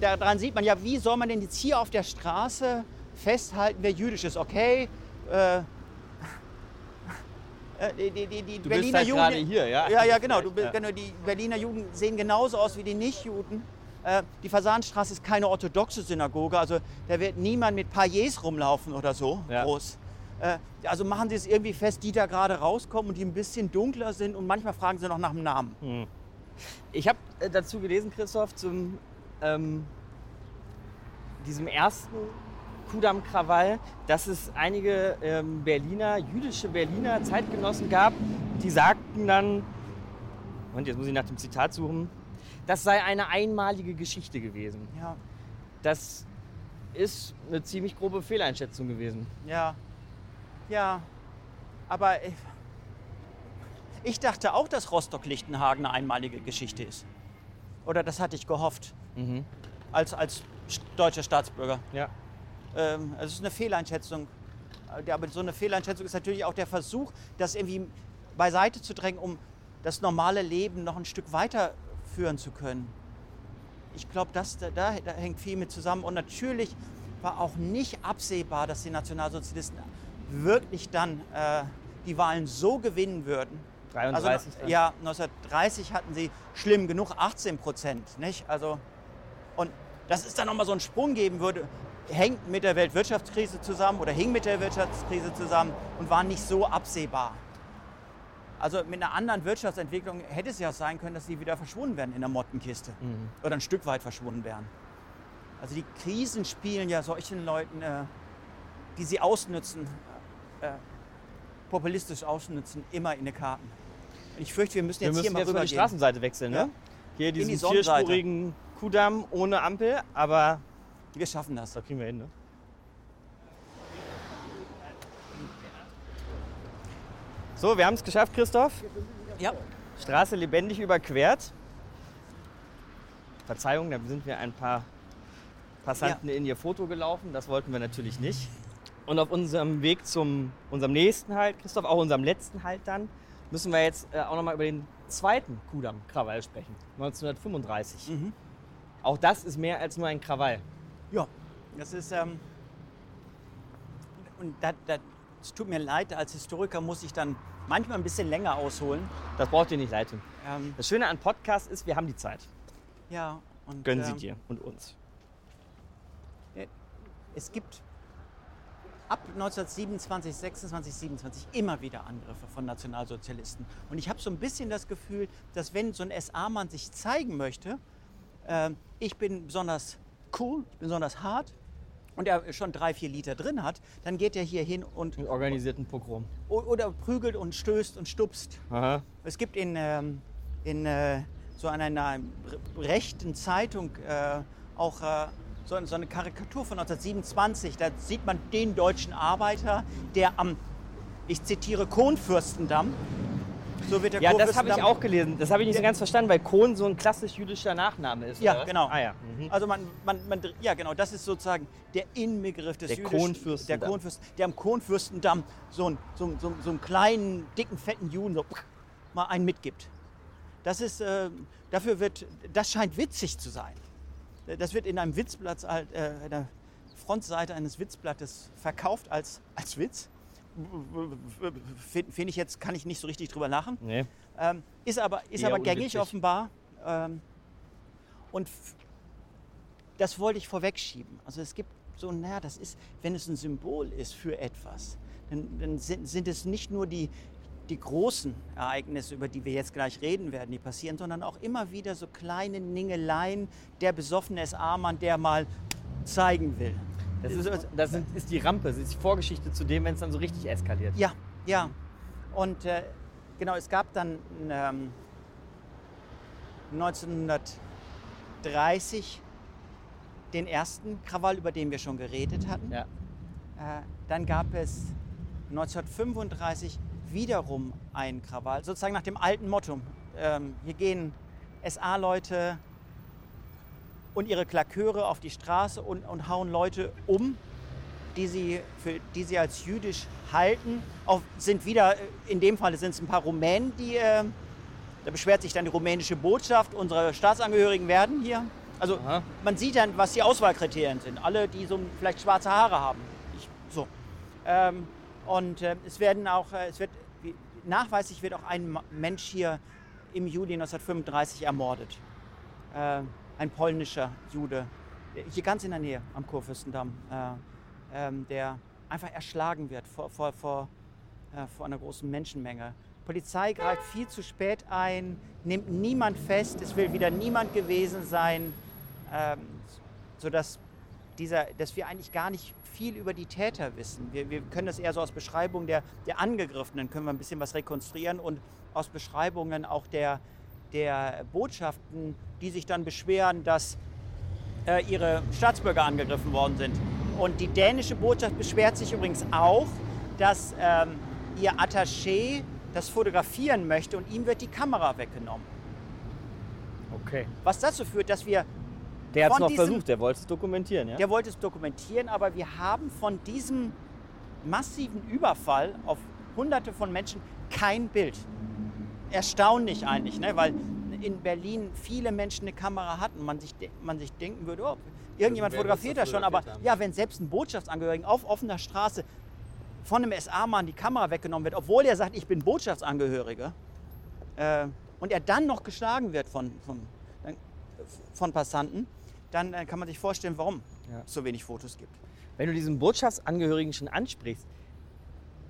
daran sieht man ja, wie soll man denn jetzt hier auf der Straße festhalten, wer jüdisch ist. Okay, äh, äh, die, die, die, Du bist Berliner halt Juden. gerade hier, ja? Ja, ja, genau. Du, bist- Ja. genau. Die Berliner Juden sehen genauso aus wie die Nicht-Juden. Äh, die Fasanstraße ist keine orthodoxe Synagoge, also da wird niemand mit Pailletts rumlaufen oder so Ja. groß. Äh, also machen Sie es irgendwie fest, die da gerade rauskommen und die ein bisschen dunkler sind und manchmal fragen sie noch nach dem Namen. Hm. Ich habe äh, dazu gelesen, Christoph, zum ähm, diesem ersten Kudamm-Krawall, dass es einige ähm, Berliner, jüdische Berliner Zeitgenossen gab, die sagten dann, und jetzt muss ich nach dem Zitat suchen, das sei eine einmalige Geschichte gewesen. Ja, Das ist eine ziemlich grobe Fehleinschätzung gewesen. ja, ja. Aber ich, ich dachte auch, dass Rostock-Lichtenhagen eine einmalige Geschichte ist. Oder das hatte ich gehofft, Mhm. als, als deutscher Staatsbürger. Ja. Ähm, es ist eine Fehleinschätzung. Äh, Aber so eine Fehleinschätzung ist natürlich auch der Versuch, das irgendwie beiseite zu drängen, um das normale Leben noch ein Stück weiterführen zu können. Ich glaube, das da, da hängt viel mit zusammen. Und natürlich war auch nicht absehbar, dass die Nationalsozialisten wirklich dann äh, die Wahlen so gewinnen würden. 33 Also, dann. ja, 1930 hatten sie schlimm genug 18 Prozent, nicht? Also und dass es dann nochmal so einen Sprung geben würde, hängt mit der Weltwirtschaftskrise zusammen oder hing mit der Wirtschaftskrise zusammen und war nicht so absehbar. Also mit einer anderen Wirtschaftsentwicklung hätte es ja sein können, dass sie wieder verschwunden wären in der Mottenkiste Mhm. oder ein Stück weit verschwunden wären. Also die Krisen spielen ja solchen Leuten, äh, die sie ausnützen, äh, populistisch ausnützen, immer in die Karten. Und ich fürchte, wir müssen Wir jetzt müssen hier mal jetzt über die. Straßenseite wechseln, Ja. ne? Hier diesen die vierspurigen Kudamm ohne Ampel, aber Wir schaffen das. da kriegen wir hin, ne? So, wir haben es geschafft, Christoph. Ja. Straße lebendig überquert. Verzeihung, da sind wir ein paar Passanten in ihr Foto gelaufen. Das wollten wir natürlich nicht. Und auf unserem Weg zum unserem nächsten Halt, Christoph, auch unserem letzten Halt dann, müssen wir jetzt äh, auch nochmal über den zweiten Kudamm-Krawall sprechen. 1935. Mhm. Auch das ist mehr als nur ein Krawall. Ja, das ist. Ähm, und es tut mir leid, als Historiker muss ich dann manchmal ein bisschen länger ausholen. Das braucht ihr nicht leid tun. Ähm, Das Schöne an Podcast ist, wir haben die Zeit. ja, und, Gönnen Sie ähm, dir und uns. Es gibt ab 1927, 26, 27 immer wieder Angriffe von Nationalsozialisten. Und ich habe so ein bisschen das Gefühl, dass wenn so ein SA-Mann sich zeigen möchte, ähm, ich bin besonders cool, ich bin besonders hart und er schon drei, vier Liter drin hat, dann geht er hier hin und Einen organisierten Pogrom. oder prügelt und stößt und stupst. Aha. Es gibt in, ähm, in äh, so einer, einer rechten Zeitung äh, auch äh, so, so eine Karikatur von 1927. Da sieht man den deutschen Arbeiter, der am, ich zitiere, Kohnfürstendamm, so wird der Ja, das habe ich auch gelesen. Das habe ich nicht so ganz verstanden, weil Kohn so ein klassisch jüdischer Nachname ist. Ja, genau. Ah, ja. Mhm. Also man, man, man, ja genau, das ist sozusagen der Inbegriff des Der jüdischen, Kronfürstendamm. der Kronfürsten, der am Kronfürstendamm so, ein, so, so, so einen kleinen, dicken, fetten Juden so mal einen mitgibt. Das ist, äh, dafür wird, das scheint witzig zu sein. Das wird in einem Witzblatt, äh, der Frontseite eines Witzblattes verkauft als, als Witz. Finde find ich jetzt, kann ich nicht so richtig drüber lachen. Nee. Ähm, ist aber, ist Eher aber gängig unwitzig. offenbar. Ähm, und das wollte ich vorwegschieben. Also es gibt so, naja, das ist, wenn es ein Symbol ist für etwas, dann, dann sind, sind es nicht nur die, die großen Ereignisse, über die wir jetzt gleich reden werden, die passieren, sondern auch immer wieder so kleine Ningeleien, der besoffene SA-Mann, der mal zeigen will. Das, ist, das ist die Rampe, das ist die Vorgeschichte zu dem, wenn es dann so richtig eskaliert. Ja, ja. Und äh, genau, es gab dann ähm, 1930 den ersten Krawall, über den wir schon geredet hatten. Ja. Äh, dann gab es 1935 wiederum einen Krawall, sozusagen nach dem alten Motto. Ähm, hier gehen SA-Leute und ihre Klaköre auf die Straße und, und hauen Leute um, die sie, für, die sie als jüdisch halten. Auch sind wieder, äh, in dem Fall sind es ein paar Rumänen, die, äh, da beschwert sich dann die rumänische Botschaft, unsere Staatsangehörigen werden hier. Also Aha. man sieht dann, was die Auswahlkriterien sind. Alle, die so vielleicht schwarze Haare haben. Ich, so. Ähm, und äh, es werden auch, äh, es wird, nachweislich wird auch ein Mensch hier im Juli 1935 ermordet. Äh, ein polnischer Jude, äh, hier ganz in der Nähe am Kurfürstendamm, äh, ähm, der einfach erschlagen wird vor, vor, vor, äh, vor einer großen Menschenmenge. Polizei greift viel zu spät ein, nimmt niemand fest, es will wieder niemand gewesen sein, ähm, sodass dieser, dass wir eigentlich gar nicht viel über die Täter wissen. Wir, wir können das eher so aus Beschreibungen der, der Angegriffenen, können wir ein bisschen was rekonstruieren und aus Beschreibungen auch der, der Botschaften, die sich dann beschweren, dass äh, ihre Staatsbürger angegriffen worden sind. Und die dänische Botschaft beschwert sich übrigens auch, dass ähm, ihr Attaché das fotografieren möchte und ihm wird die Kamera weggenommen. Okay. Was dazu führt, dass wir Der hat es noch diesem- versucht, der wollte es dokumentieren, ja? Der wollte es dokumentieren, aber wir haben von diesem massiven Überfall auf Hunderte von Menschen kein Bild. Erstaunlich eigentlich, ne? weil in Berlin viele Menschen eine Kamera hatten man sich, man sich denken würde, oh, irgendjemand Irgendwer fotografiert das schon, aber ja, wenn selbst ein Botschaftsangehörigen auf offener Straße von einem SA-Mann die Kamera weggenommen wird, obwohl er sagt, ich bin Botschaftsangehöriger, äh, und er dann noch geschlagen wird von, von, von Passanten, dann äh, kann man sich vorstellen, warum Ja. es so wenig Fotos gibt. Wenn du diesen Botschaftsangehörigen schon ansprichst,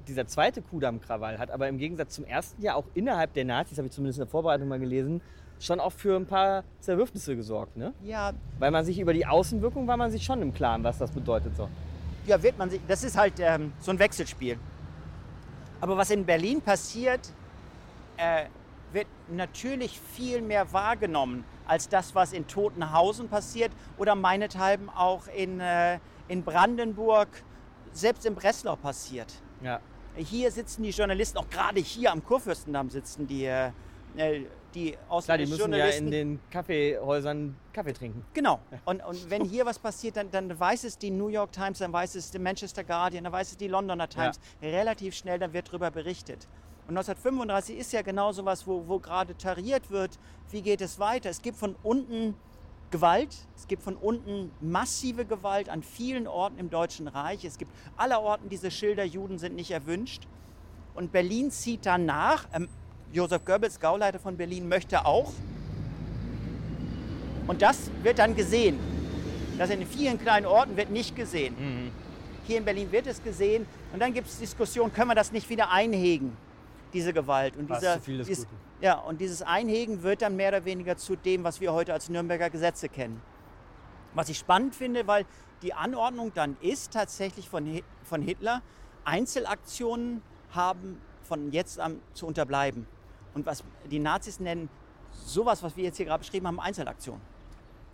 dieser zweite Kudamm-Krawall hat aber im Gegensatz zum ersten ja auch innerhalb der Nazis, habe ich zumindest in der Vorbereitung mal gelesen, schon auch für ein paar Zerwürfnisse gesorgt. Ne? Ja, Weil man sich über die Außenwirkung war man sich schon im Klaren, was das bedeutet. So. ja, wird man sich. Das ist halt ähm, so ein Wechselspiel. Aber was in Berlin passiert, äh, wird natürlich viel mehr wahrgenommen als das, was in Totenhausen passiert oder meinethalben auch in, äh, in Brandenburg, selbst in Breslau passiert. Ja. Hier sitzen die Journalisten, auch gerade hier am Kurfürstendamm sitzen die, äh, die Klar, die ausländischen müssen ja in den Kaffeehäusern Kaffee trinken. Genau. Und, und wenn hier was passiert, dann, dann weiß es die New York Times, dann weiß es die Manchester Guardian, dann weiß es die Londoner Times. Relativ schnell, dann wird darüber berichtet. Und 1935 ist ja genau so was, wo, wo gerade tariert wird, wie geht es weiter. Es gibt von unten Gewalt, es gibt von unten massive Gewalt an vielen Orten im Deutschen Reich. Es gibt allerorten diese Schilder, Juden sind nicht erwünscht. Und Berlin zieht danach. Ähm, Josef Goebbels, Gauleiter von Berlin, möchte auch. Und das wird dann gesehen. Das in vielen kleinen Orten wird nicht gesehen. Hier in Berlin wird es gesehen. Und dann gibt es Diskussionen, können wir das nicht wieder einhegen, diese Gewalt. Und, dieser, dies- ja, und dieses Einhegen wird dann mehr oder weniger zu dem, was wir heute als Nürnberger Gesetze kennen. Was ich spannend finde, weil die Anordnung dann ist tatsächlich von, von Hitler, Einzelaktionen haben von jetzt an zu unterbleiben. Und was die Nazis nennen, sowas, was wir jetzt hier gerade beschrieben haben, Einzelaktionen.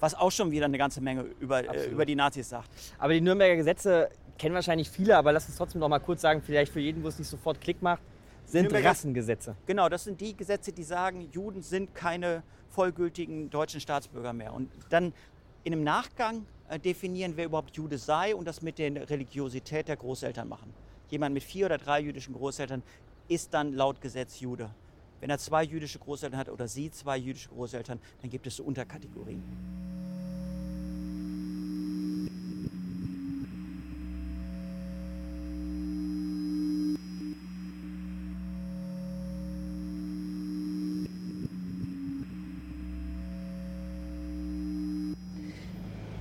Was auch schon wieder eine ganze Menge über, äh, über die Nazis sagt. Aber die Nürnberger Gesetze kennen wahrscheinlich viele, aber lass uns trotzdem noch mal kurz sagen, vielleicht für jeden, wo es nicht sofort Klick macht, sind Nürnberger- Rassengesetze. Genau, das sind die Gesetze, die sagen, Juden sind keine vollgültigen deutschen Staatsbürger mehr. Und dann in einem Nachgang äh, definieren, wer überhaupt Jude sei und das mit der Religiosität der Großeltern machen. Jemand mit vier oder drei jüdischen Großeltern ist dann laut Gesetz Jude. Wenn er zwei jüdische Großeltern hat oder sie zwei jüdische Großeltern, dann gibt es so Unterkategorien.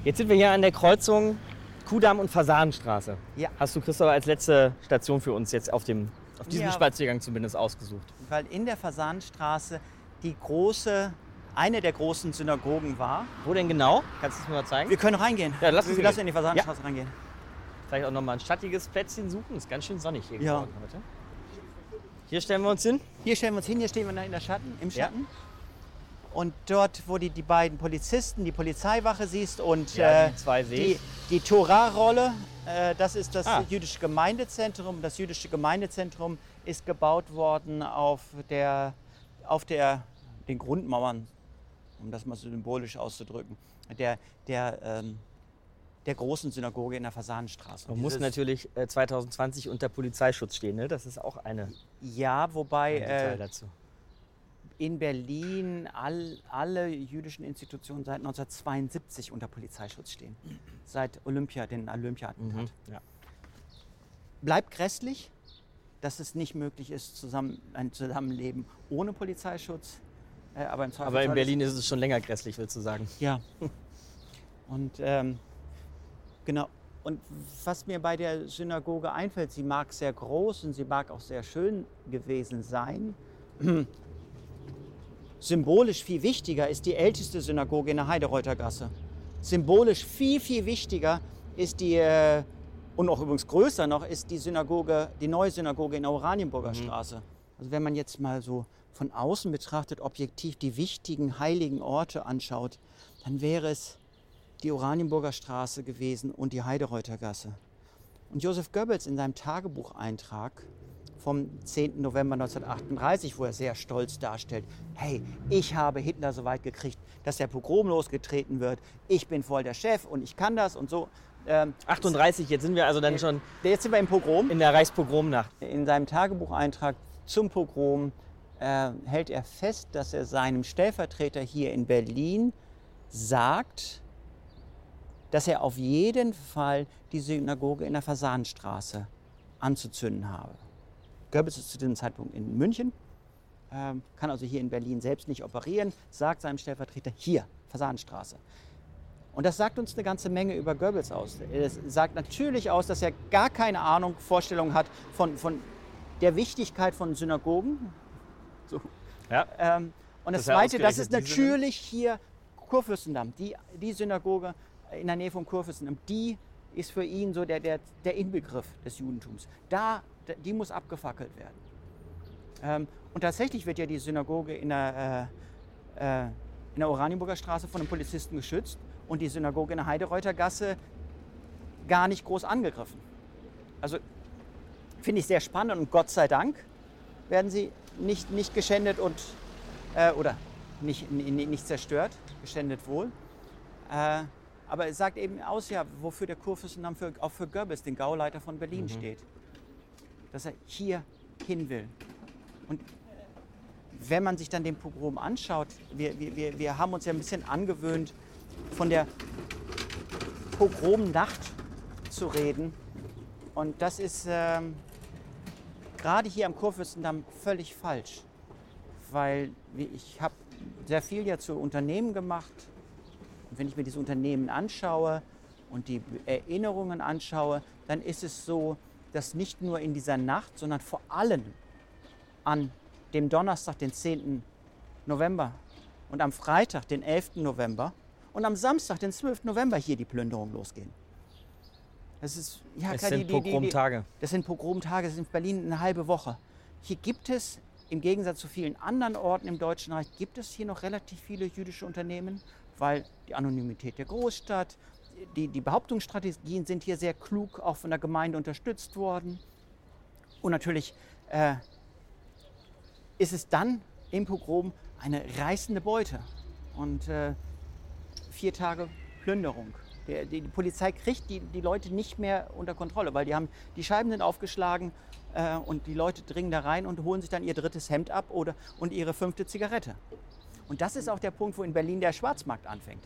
Jetzt sind wir hier an der Kreuzung Kudamm und Fasanenstraße. Ja. Hast du, Christoph, als letzte Station für uns jetzt auf, dem, auf diesem Ja. Spaziergang zumindest ausgesucht? Weil in der Fasanenstraße die große, eine der großen Synagogen war. Wo denn genau? Kannst du es mir mal zeigen? Wir können reingehen. Ja, lass uns wir gehen. lassen in die Fasanenstraße reingehen. Vielleicht auch noch mal ein schattiges Plätzchen suchen. Ist ganz schön sonnig hier Ja. geworden heute. Hier stellen wir uns hin. Hier stellen wir uns hin, hier stehen wir in der Schatten, im Ja. Und dort, wo du die beiden Polizisten, die Polizeiwache siehst und Ja, äh, die zwei sehe die, die Torah-Rolle, äh, das ist das Ah. jüdische Gemeindezentrum. Das jüdische Gemeindezentrum ist gebaut worden auf, der, auf der, den Grundmauern, um das mal so symbolisch auszudrücken, der, der, ähm, der großen Synagoge in der Fasanenstraße. Man muss natürlich äh, 2020 unter Polizeischutz stehen. Ne? Das ist auch eine, Ja, wobei ein Detail äh, dazu. In Berlin all, alle jüdischen Institutionen seit 1972 unter Polizeischutz stehen. Seit Olympia, den Olympia-Attentat. Mhm. Ja. Bleibt grässlich, dass es nicht möglich ist, zusammen, ein Zusammenleben ohne Polizeischutz. Äh, aber, im Aber in Berlin ist es schon länger grässlich, willst du sagen. Ja. Und ähm, genau. und was mir bei der Synagoge einfällt, sie mag sehr groß und sie mag auch sehr schön gewesen sein. Symbolisch viel wichtiger ist die älteste Synagoge in der Heidereutergasse. Symbolisch viel, viel wichtiger ist die, äh, und auch übrigens größer noch, ist die Synagoge, die neue Synagoge in der Oranienburger mhm. Straße. Also wenn man jetzt mal so von außen betrachtet, objektiv die wichtigen heiligen Orte anschaut, dann wäre es die Oranienburger Straße gewesen und die Heidereutergasse. Und Josef Goebbels in seinem Tagebucheintrag vom 10. November 1938, wo er sehr stolz darstellt, hey, ich habe Hitler so weit gekriegt, dass der Pogrom losgetreten wird, ich bin voll der Chef und ich kann das und so. Ähm, 38, jetzt sind wir also dann äh, schon. Jetzt sind wir im Pogrom. In der Reichspogromnacht. In seinem Tagebucheintrag zum Pogrom äh, hält er fest, dass er seinem Stellvertreter hier in Berlin sagt, dass er auf jeden Fall die Synagoge in der Fasanstraße anzuzünden habe. Goebbels ist zu diesem Zeitpunkt in München, ähm, kann also hier in Berlin selbst nicht operieren, sagt seinem Stellvertreter hier, Fasanstraße. Und das sagt uns eine ganze Menge über Goebbels aus. Es sagt natürlich aus, dass er gar keine Ahnung, Vorstellung hat von, von der Wichtigkeit von Synagogen. So. Ja. Ähm, und das, das Zweite, das ist natürlich hier Kurfürstendamm, die, die Synagoge in der Nähe vom Kurfürstendamm, die ist für ihn so der, der, der Inbegriff des Judentums. Da, die muss abgefackelt werden. Ähm, und tatsächlich wird ja die Synagoge in der, äh, äh, in der Oranienburger Straße von den Polizisten geschützt und die Synagoge in der Heidereuter Gasse gar nicht groß angegriffen. Also finde ich sehr spannend und Gott sei Dank werden sie nicht, nicht geschändet und, äh, oder nicht, nicht zerstört, geschändet wohl. Äh, aber es sagt eben aus, ja, wofür der Kurfürstendamm für, auch für Goebbels, den Gauleiter von Berlin, mhm. steht. Dass er hier hin will. Und wenn man sich dann den Pogrom anschaut, wir, wir, wir haben uns ja ein bisschen angewöhnt, von der Pogromnacht zu reden. Und das ist ähm, gerade hier am Kurfürstendamm völlig falsch. Weil ich habe sehr viel ja zu Unternehmen gemacht, wenn ich mir diese Unternehmen anschaue und die Erinnerungen anschaue, dann ist es so, dass nicht nur in dieser Nacht, sondern vor allem an dem Donnerstag, den 10. November und am Freitag, den 11. November und am Samstag, den 12. November hier die Plünderungen losgehen. Das, ist, ja, das sind Pogromtage. Das sind Pogromtage, das ist in Berlin eine halbe Woche. Hier gibt es, im Gegensatz zu vielen anderen Orten im Deutschen Reich, gibt es hier noch relativ viele jüdische Unternehmen weil die Anonymität der Großstadt, die, die Behauptungsstrategien sind hier sehr klug auch von der Gemeinde unterstützt worden. Und natürlich äh, ist es dann im Pogrom eine reißende Beute und äh, vier Tage Plünderung. Die, die, die Polizei kriegt die, die Leute nicht mehr unter Kontrolle, weil die, haben, die Scheiben sind aufgeschlagen äh, und die Leute dringen da rein und holen sich dann ihr drittes Hemd ab oder, und ihre fünfte Zigarette. Und das ist auch der Punkt, wo in Berlin der Schwarzmarkt anfängt.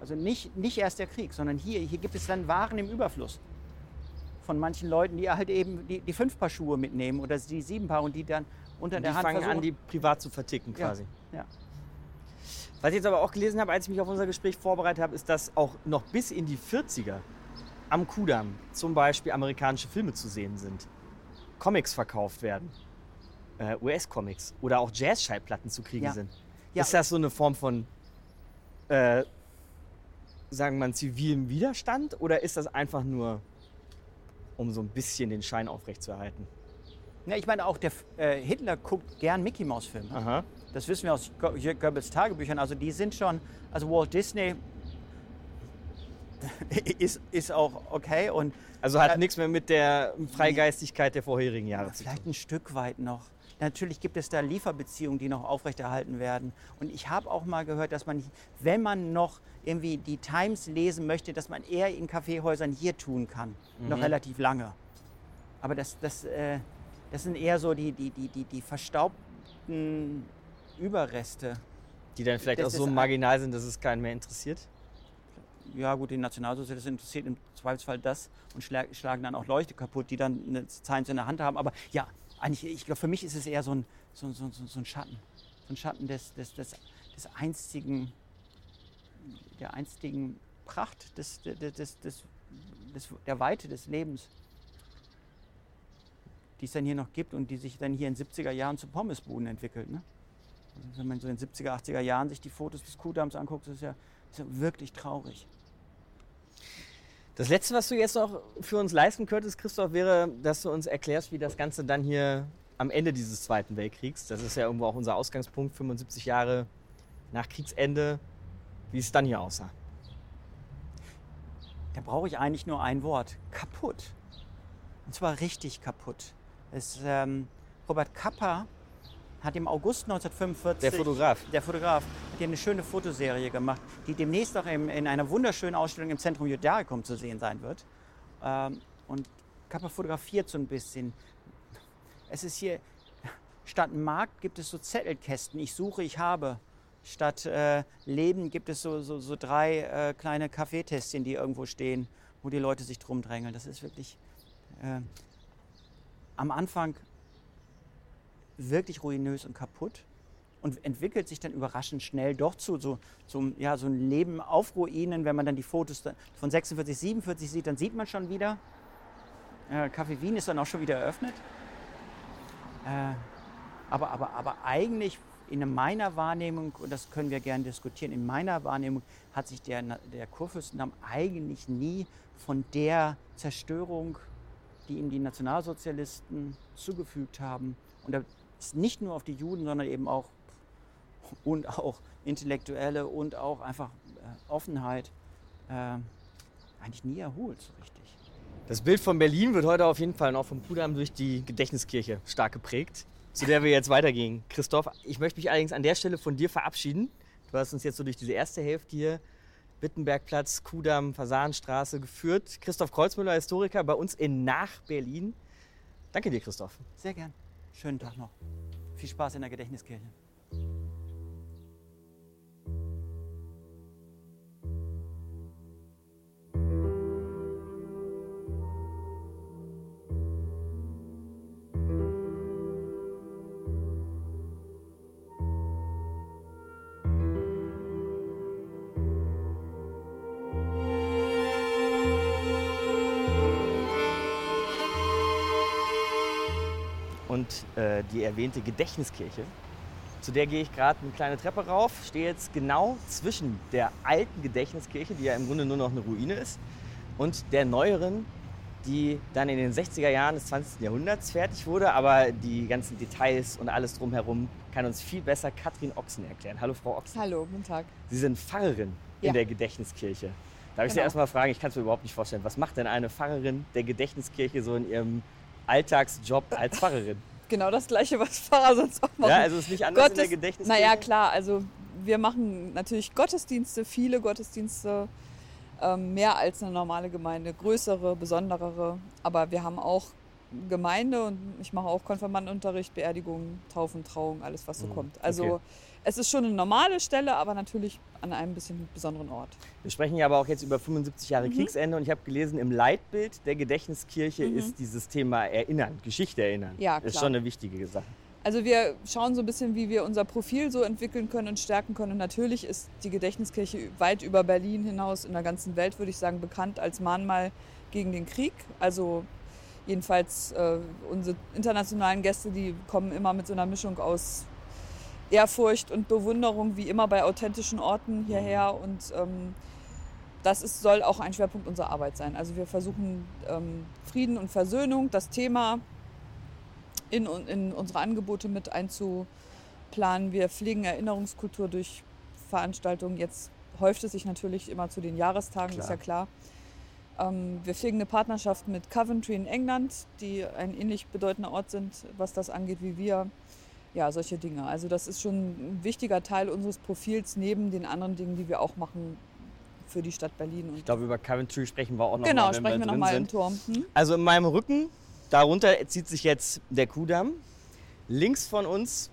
Also nicht, nicht erst der Krieg, sondern hier, hier gibt es dann Waren im Überfluss von manchen Leuten, die halt eben die, die fünf Paar Schuhe mitnehmen oder die sieben Paar und die dann unter und der Hand fangen versuchen. an, die privat zu verticken quasi. Ja, ja. Was ich jetzt aber auch gelesen habe, als ich mich auf unser Gespräch vorbereitet habe, ist, dass auch noch bis in die 40er am Kudamm zum Beispiel amerikanische Filme zu sehen sind. Comics verkauft werden äh, US-Comics oder auch Jazz-Schallplatten zu kriegen ja. sind. Ist das so eine Form von, äh, sagen wir mal, zivilem Widerstand oder ist das einfach nur, um so ein bisschen den Schein aufrechtzuerhalten? Ja, ich meine, auch der äh, Hitler guckt gern Mickey Mouse Filme. Das wissen wir aus Goebbels Tagebüchern. Also die sind schon, also Walt Disney ist, ist auch okay. Und, also hat äh, nichts mehr mit der Freigeistigkeit der vorherigen Jahre. Vielleicht ein Stück weit noch. Natürlich gibt es da Lieferbeziehungen, die noch aufrechterhalten werden. Und ich habe auch mal gehört, dass man, wenn man noch irgendwie die Times lesen möchte, dass man eher in Kaffeehäusern hier tun kann. Mhm. Noch relativ lange. Aber das, das, äh, das sind eher so die, die, die, die, die verstaubten Überreste. Die dann vielleicht das auch so marginal sind, dass es keinen mehr interessiert? ja gut, den Nationalsozialisten interessiert im Zweifelsfall das und schlagen dann auch Leuchte kaputt, die dann eine Science in der Hand haben. Aber ja, eigentlich, ich glaube, für mich ist es eher so ein, so, so, so, ein Schatten. So ein Schatten des, des, des, des einstigen, der einstigen Pracht des, des, des, des, der Weite des Lebens, die es dann hier noch gibt und die sich dann hier in 70er Jahren zu Pommesbuden entwickelt. Ne? Also wenn man so in den 70er, 80er Jahren sich die Fotos des Kuhdamms anguckt, ist ja, ist ja wirklich traurig. Das Letzte, was du jetzt noch für uns leisten könntest, Christoph, wäre, dass du uns erklärst, wie das Ganze dann hier am Ende dieses Zweiten Weltkriegs, das ist ja irgendwo auch unser Ausgangspunkt, 75 Jahre nach Kriegsende, wie es dann hier aussah. Da brauche ich eigentlich nur ein Wort. Kaputt. Und zwar richtig kaputt. Es, ähm, Robert Kappa hat im August 1945... Der Fotograf. Der Fotograf. Hat hier eine schöne Fotoserie gemacht, die demnächst auch im, in einer wunderschönen Ausstellung im Zentrum Judaicum zu sehen sein wird. Ähm, und Kappa fotografiert so ein bisschen. Es ist hier, statt Markt gibt es so Zettelkästen. Ich suche, ich habe. Statt äh, Leben gibt es so, so, so drei äh, kleine Kaffeetässchen, die irgendwo stehen, wo die Leute sich drum drängeln. Das ist wirklich äh, am Anfang wirklich ruinös und kaputt und entwickelt sich dann überraschend schnell doch zu so, so, ja, so ein Leben auf Ruinen. Wenn man dann die Fotos von 46, 47 sieht, dann sieht man schon wieder. Äh, Café Wien ist dann auch schon wieder eröffnet. Äh, aber, aber, aber eigentlich in meiner Wahrnehmung, und das können wir gerne diskutieren, in meiner Wahrnehmung hat sich der, der Kurfürstendamm eigentlich nie von der Zerstörung, die ihm die Nationalsozialisten zugefügt haben, und da nicht nur auf die Juden, sondern eben auch und auch Intellektuelle und auch einfach äh, Offenheit äh, eigentlich nie erholt so richtig. Das Bild von Berlin wird heute auf jeden Fall noch vom Kudamm durch die Gedächtniskirche stark geprägt, zu der wir jetzt weitergehen. Christoph, ich möchte mich allerdings an der Stelle von dir verabschieden. Du hast uns jetzt so durch diese erste Hälfte hier Wittenbergplatz, Kudamm, Fasanenstraße geführt. Christoph Kreuzmüller, Historiker, bei uns in Nach Berlin. Danke dir, Christoph. Sehr gern. Schönen Tag noch. Viel Spaß in der Gedächtniskirche. Die erwähnte Gedächtniskirche. Zu der gehe ich gerade eine kleine Treppe rauf, stehe jetzt genau zwischen der alten Gedächtniskirche, die ja im Grunde nur noch eine Ruine ist, und der neueren, die dann in den 60er Jahren des 20. Jahrhunderts fertig wurde. Aber die ganzen Details und alles drumherum kann uns viel besser Katrin Ochsen erklären. Hallo Frau Ochsen. Hallo, guten Tag. Sie sind Pfarrerin ja. in der Gedächtniskirche. Darf ich genau. Sie erst mal fragen, ich kann es mir überhaupt nicht vorstellen, was macht denn eine Pfarrerin der Gedächtniskirche so in ihrem Alltagsjob als Pfarrerin? Genau das Gleiche, was Pfarrer sonst auch machen. Ja, also es ist nicht anders Gottes, in der Gedächtniskirche? Naja, klar, also wir machen natürlich Gottesdienste, viele Gottesdienste, ähm, mehr als eine normale Gemeinde, größere, besonderere. Aber wir haben auch Gemeinde und ich mache auch Konfirmandenunterricht, Beerdigungen, Taufen, Trauung, alles was so mhm. kommt. Also okay. Es ist schon eine normale Stelle, aber natürlich an einem bisschen besonderen Ort. Wir sprechen ja aber auch jetzt über 75 Jahre mhm. Kriegsende und ich habe gelesen, im Leitbild der Gedächtniskirche mhm. ist dieses Thema Erinnern, Geschichte erinnern. Ja, klar. Das ist schon eine wichtige Sache. Also wir schauen so ein bisschen, wie wir unser Profil so entwickeln können und stärken können. Und natürlich ist die Gedächtniskirche weit über Berlin hinaus in der ganzen Welt, würde ich sagen, bekannt als Mahnmal gegen den Krieg. Also jedenfalls äh, unsere internationalen Gäste, die kommen immer mit so einer Mischung aus Ehrfurcht und Bewunderung, wie immer bei authentischen Orten hierher. Und ähm, das ist, soll auch ein Schwerpunkt unserer Arbeit sein. Also wir versuchen ähm, Frieden und Versöhnung, das Thema in, in unsere Angebote mit einzuplanen. Wir pflegen Erinnerungskultur durch Veranstaltungen. Jetzt häuft es sich natürlich immer zu den Jahrestagen, klar. ist ja klar. Ähm, wir pflegen eine Partnerschaft mit Coventry in England, die ein ähnlich bedeutender Ort sind, was das angeht wie wir. Ja, solche Dinge. Also das ist schon ein wichtiger Teil unseres Profils neben den anderen Dingen, die wir auch machen für die Stadt Berlin. Und ich glaube, über Coventry sprechen wir auch noch genau, mal, sprechen wir, wir noch mal im Turm. Hm? Also in meinem Rücken, darunter zieht sich jetzt der Kudamm. Links von uns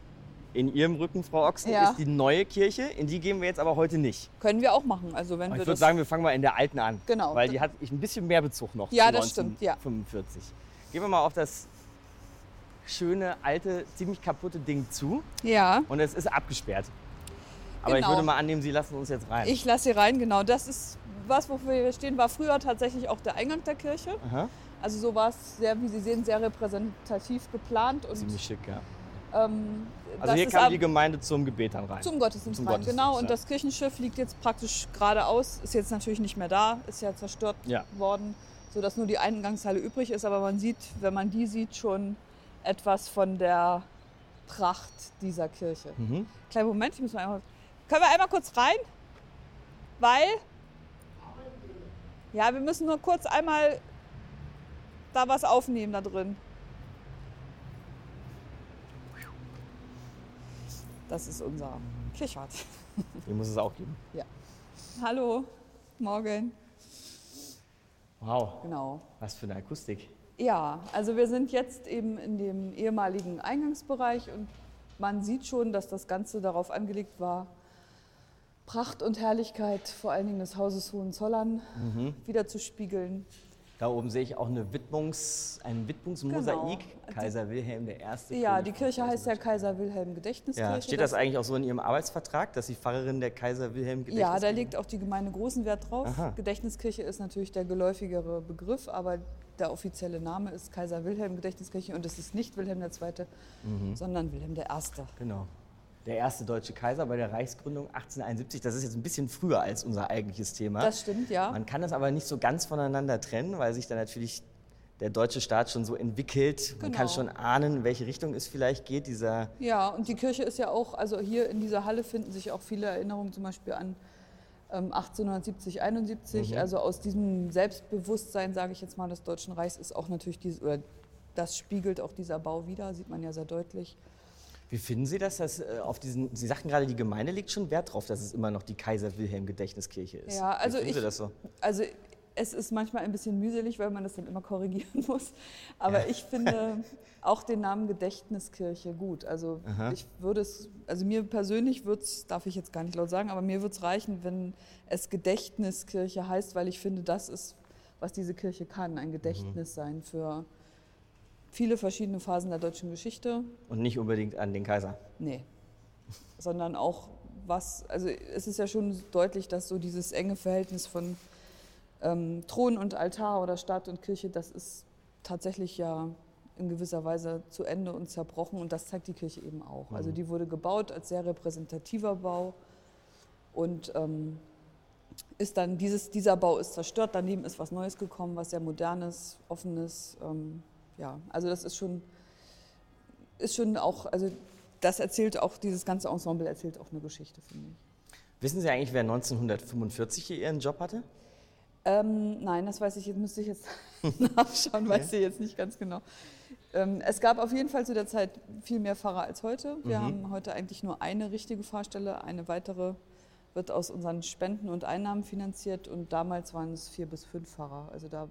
in Ihrem Rücken, Frau Ochsen, ja. ist die neue Kirche. In die gehen wir jetzt aber heute nicht. Können wir auch machen. Also wenn ich wir würde sagen, wir fangen mal in der alten an. Genau. Weil die hat ein bisschen mehr Bezug noch ja, zu das stimmt, ja. Gehen wir mal auf das schöne, alte, ziemlich kaputte Ding zu. Ja. Und es ist abgesperrt. Aber genau. ich würde mal annehmen, Sie lassen uns jetzt rein. Ich lasse Sie rein, genau. Das ist was, wofür wir stehen, war früher tatsächlich auch der Eingang der Kirche. Aha. Also so war es sehr, wie Sie sehen, sehr repräsentativ geplant. Und, Ziemlich schick, ja. ähm, Also hier kam die Gemeinde zum Gebet dann rein. Zum Gottesdienst Zum rein, Gottesdienst, genau. Und ja. das Kirchenschiff liegt jetzt praktisch geradeaus, ist jetzt natürlich nicht mehr da, ist ja zerstört Ja. worden, sodass nur die Eingangshalle übrig ist. Aber man sieht, wenn man die sieht, schon etwas von der Pracht dieser Kirche. Mhm. Kleinen Moment, ich muss mal einmal. Können wir einmal kurz rein? Weil. Ja, wir müssen nur kurz einmal da was aufnehmen da drin. Das ist unser Kirchwart. Hier muss es auch geben. Hallo, morgen. Wow, Genau. was für eine Akustik. Ja, also wir sind jetzt eben in dem ehemaligen Eingangsbereich und man sieht schon, dass das Ganze darauf angelegt war, Pracht und Herrlichkeit vor allen Dingen des Hauses Hohenzollern Mhm. wiederzuspiegeln. Da oben sehe ich auch eine Widmungs, ein Widmungsmosaik. Genau. Kaiser Wilhelm I. Ja, die Kirche heißt ja. Kaiser Wilhelm Gedächtniskirche. Ja, steht das eigentlich auch so in Ihrem Arbeitsvertrag, dass Sie Pfarrerin der Kaiser Wilhelm Ja, da Gedächtniskirche legt auch die Gemeinde großen Wert drauf. Aha. Gedächtniskirche ist natürlich der geläufigere Begriff, aber der offizielle Name ist Kaiser Wilhelm Gedächtniskirche und es ist nicht Wilhelm II., Mhm. sondern Wilhelm I. Genau. Der erste deutsche Kaiser bei der Reichsgründung 1871. Das ist jetzt ein bisschen früher als unser eigentliches Thema. Das stimmt, ja. Man kann das aber nicht so ganz voneinander trennen, weil sich da natürlich der deutsche Staat schon so entwickelt. Man kann Genau. schon ahnen, in welche Richtung es vielleicht geht. Dieser Ja, und die Kirche ist ja auch, also hier in dieser Halle finden sich auch viele Erinnerungen zum Beispiel an 1870, 71. Mhm. Also aus diesem Selbstbewusstsein, sage ich jetzt mal, des Deutschen Reichs ist auch natürlich dieses, oder das spiegelt auch dieser Bau wieder, sieht man ja sehr deutlich. Wie finden Sie das, dass äh, auf diesen, Sie sagten gerade, die Gemeinde legt schon Wert darauf, dass es immer noch die Kaiser-Wilhelm-Gedächtniskirche ist. Ja, also ich- das so? Also es ist manchmal ein bisschen mühselig, weil man das dann immer korrigieren muss. Aber ich finde auch den Namen Gedächtniskirche gut. Also Aha. ich würde es, also mir persönlich würde es, darf ich jetzt gar nicht laut sagen, aber mir würde es reichen, wenn es Gedächtniskirche heißt, weil ich finde, das ist, was diese Kirche kann, ein Gedächtnis sein für viele verschiedene Phasen der deutschen Geschichte. Und nicht unbedingt an den Kaiser. Nee. Sondern auch was, also es ist ja schon deutlich, dass so dieses enge Verhältnis von ähm, Thron und Altar oder Staat und Kirche, das ist tatsächlich ja in gewisser Weise zu Ende und zerbrochen und das zeigt die Kirche eben auch. Also die wurde gebaut als sehr repräsentativer Bau und ähm, ist dann, dieses, dieser Bau ist zerstört, daneben ist was Neues gekommen, was sehr modernes, offenes, ähm, ja, also das ist schon, ist schon auch, also das erzählt auch, dieses ganze Ensemble erzählt auch eine Geschichte, finde ich. Wissen Sie eigentlich, wer 1945 hier Ihren Job hatte? Ähm, nein, das weiß ich jetzt, müsste ich jetzt nachschauen, weiß ich jetzt nicht ganz genau. Ähm, es gab auf jeden Fall zu der Zeit viel mehr Pfarrer als heute. Wir Mhm. haben heute eigentlich nur eine richtige Fahrstelle, eine weitere wird aus unseren Spenden und Einnahmen finanziert und damals waren es vier bis fünf Pfarrer. Also da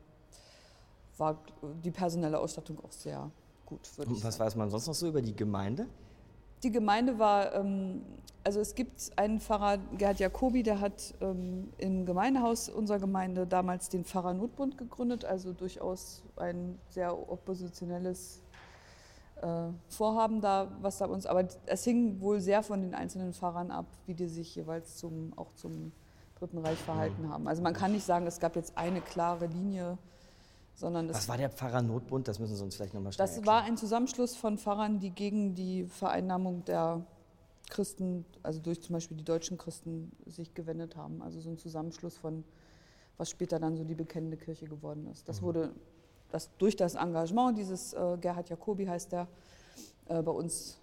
war die personelle Ausstattung auch sehr gut, Und was weiß man sonst noch so über die Gemeinde? Die Gemeinde war, ähm, also es gibt einen Pfarrer, Gerhard Jacobi, der hat ähm, im Gemeindehaus unserer Gemeinde damals den Pfarrernotbund gegründet, also durchaus ein sehr oppositionelles äh, Vorhaben da, was da uns, aber es hing wohl sehr von den einzelnen Pfarrern ab, wie die sich jeweils zum, auch zum Dritten Reich verhalten haben. Also man kann nicht sagen, es gab jetzt eine klare Linie, sondern es Was war der Pfarrer Notbund? Das müssen Sie uns vielleicht nochmal schnell das war erklären. ein Zusammenschluss von Pfarrern, die gegen die Vereinnahmung der Christen, also durch zum Beispiel die deutschen Christen, sich gewendet haben. Also so ein Zusammenschluss von, was später dann so die bekennende Kirche geworden ist. Das wurde das, durch das Engagement dieses äh, Gerhard Jacobi heißt der, äh, bei uns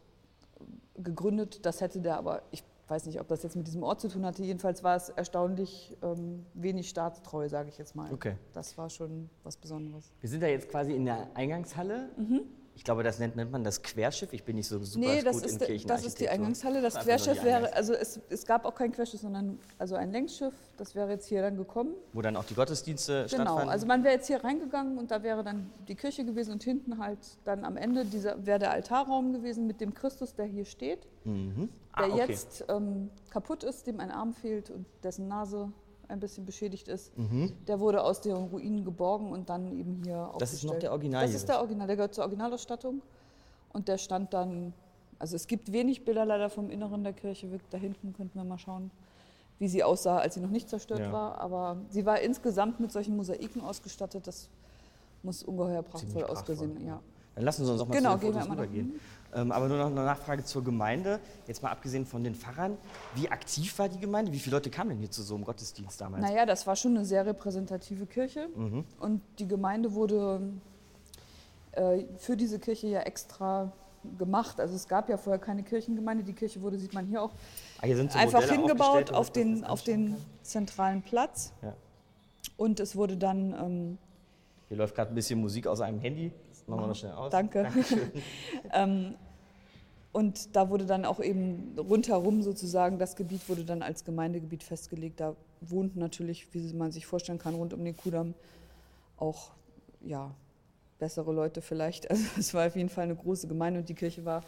gegründet. Das hätte der aber, ich weiß nicht, ob das jetzt mit diesem Ort zu tun hatte. Jedenfalls war es erstaunlich ähm, wenig staatstreu, sage ich jetzt mal. Okay. Das war schon was Besonderes. Wir sind da jetzt quasi in der Eingangshalle. Ich glaube, das nennt, nennt man das Querschiff. Ich bin nicht so super. Nee, das gut in ist, de- das ist die. Eingangshalle. Das Querschiff wäre, also es, es gab auch kein Querschiff, sondern also ein Längsschiff. Das wäre jetzt hier dann gekommen. Wo dann auch die Gottesdienste Genau, stattfanden. also man wäre jetzt hier reingegangen und da wäre dann die Kirche gewesen und hinten halt dann am Ende dieser wäre der Altarraum gewesen mit dem Christus, der hier steht, mhm. der ah, okay. jetzt ähm, kaputt ist, dem ein Arm fehlt und dessen Nase ein bisschen beschädigt ist. Mhm. Der wurde aus den Ruinen geborgen und dann eben hier aufgestellt. Das ist noch der Original Das ist der Original, der gehört zur Originalausstattung. Und der stand dann, also es gibt wenig Bilder leider vom Inneren der Kirche, da hinten könnten wir mal schauen. wie sie aussah, als sie noch nicht zerstört Ja. war. Aber sie war insgesamt mit solchen Mosaiken ausgestattet. Das muss ungeheuer prachtvoll ausgesehen. Ja. Dann lassen Sie uns auch mal Genau, zu den Fotos rübergehen. Ähm, aber nur noch eine Nachfrage zur Gemeinde. Jetzt mal abgesehen von den Pfarrern. Wie aktiv war die Gemeinde? Wie viele Leute kamen denn hier zu so einem Gottesdienst damals? Naja, das war schon eine sehr repräsentative Kirche. Mhm. Und die Gemeinde wurde äh, für diese Kirche ja extra gemacht. Also es gab ja vorher keine Kirchengemeinde. Die Kirche wurde, sieht man hier auch, Ah, hier so einfach hingebaut auf den, auf den zentralen Platz. Ja. Und es wurde dann, ähm, Hier läuft gerade ein bisschen Musik aus einem Handy. Das machen wir noch schnell aus. danke, ähm, und da wurde dann auch eben rundherum sozusagen, das Gebiet wurde dann als Gemeindegebiet festgelegt. Da wohnten natürlich, wie man sich vorstellen kann, rund um den Kudamm auch ja, bessere Leute vielleicht. Also es war auf jeden Fall eine große Gemeinde und die Kirche war,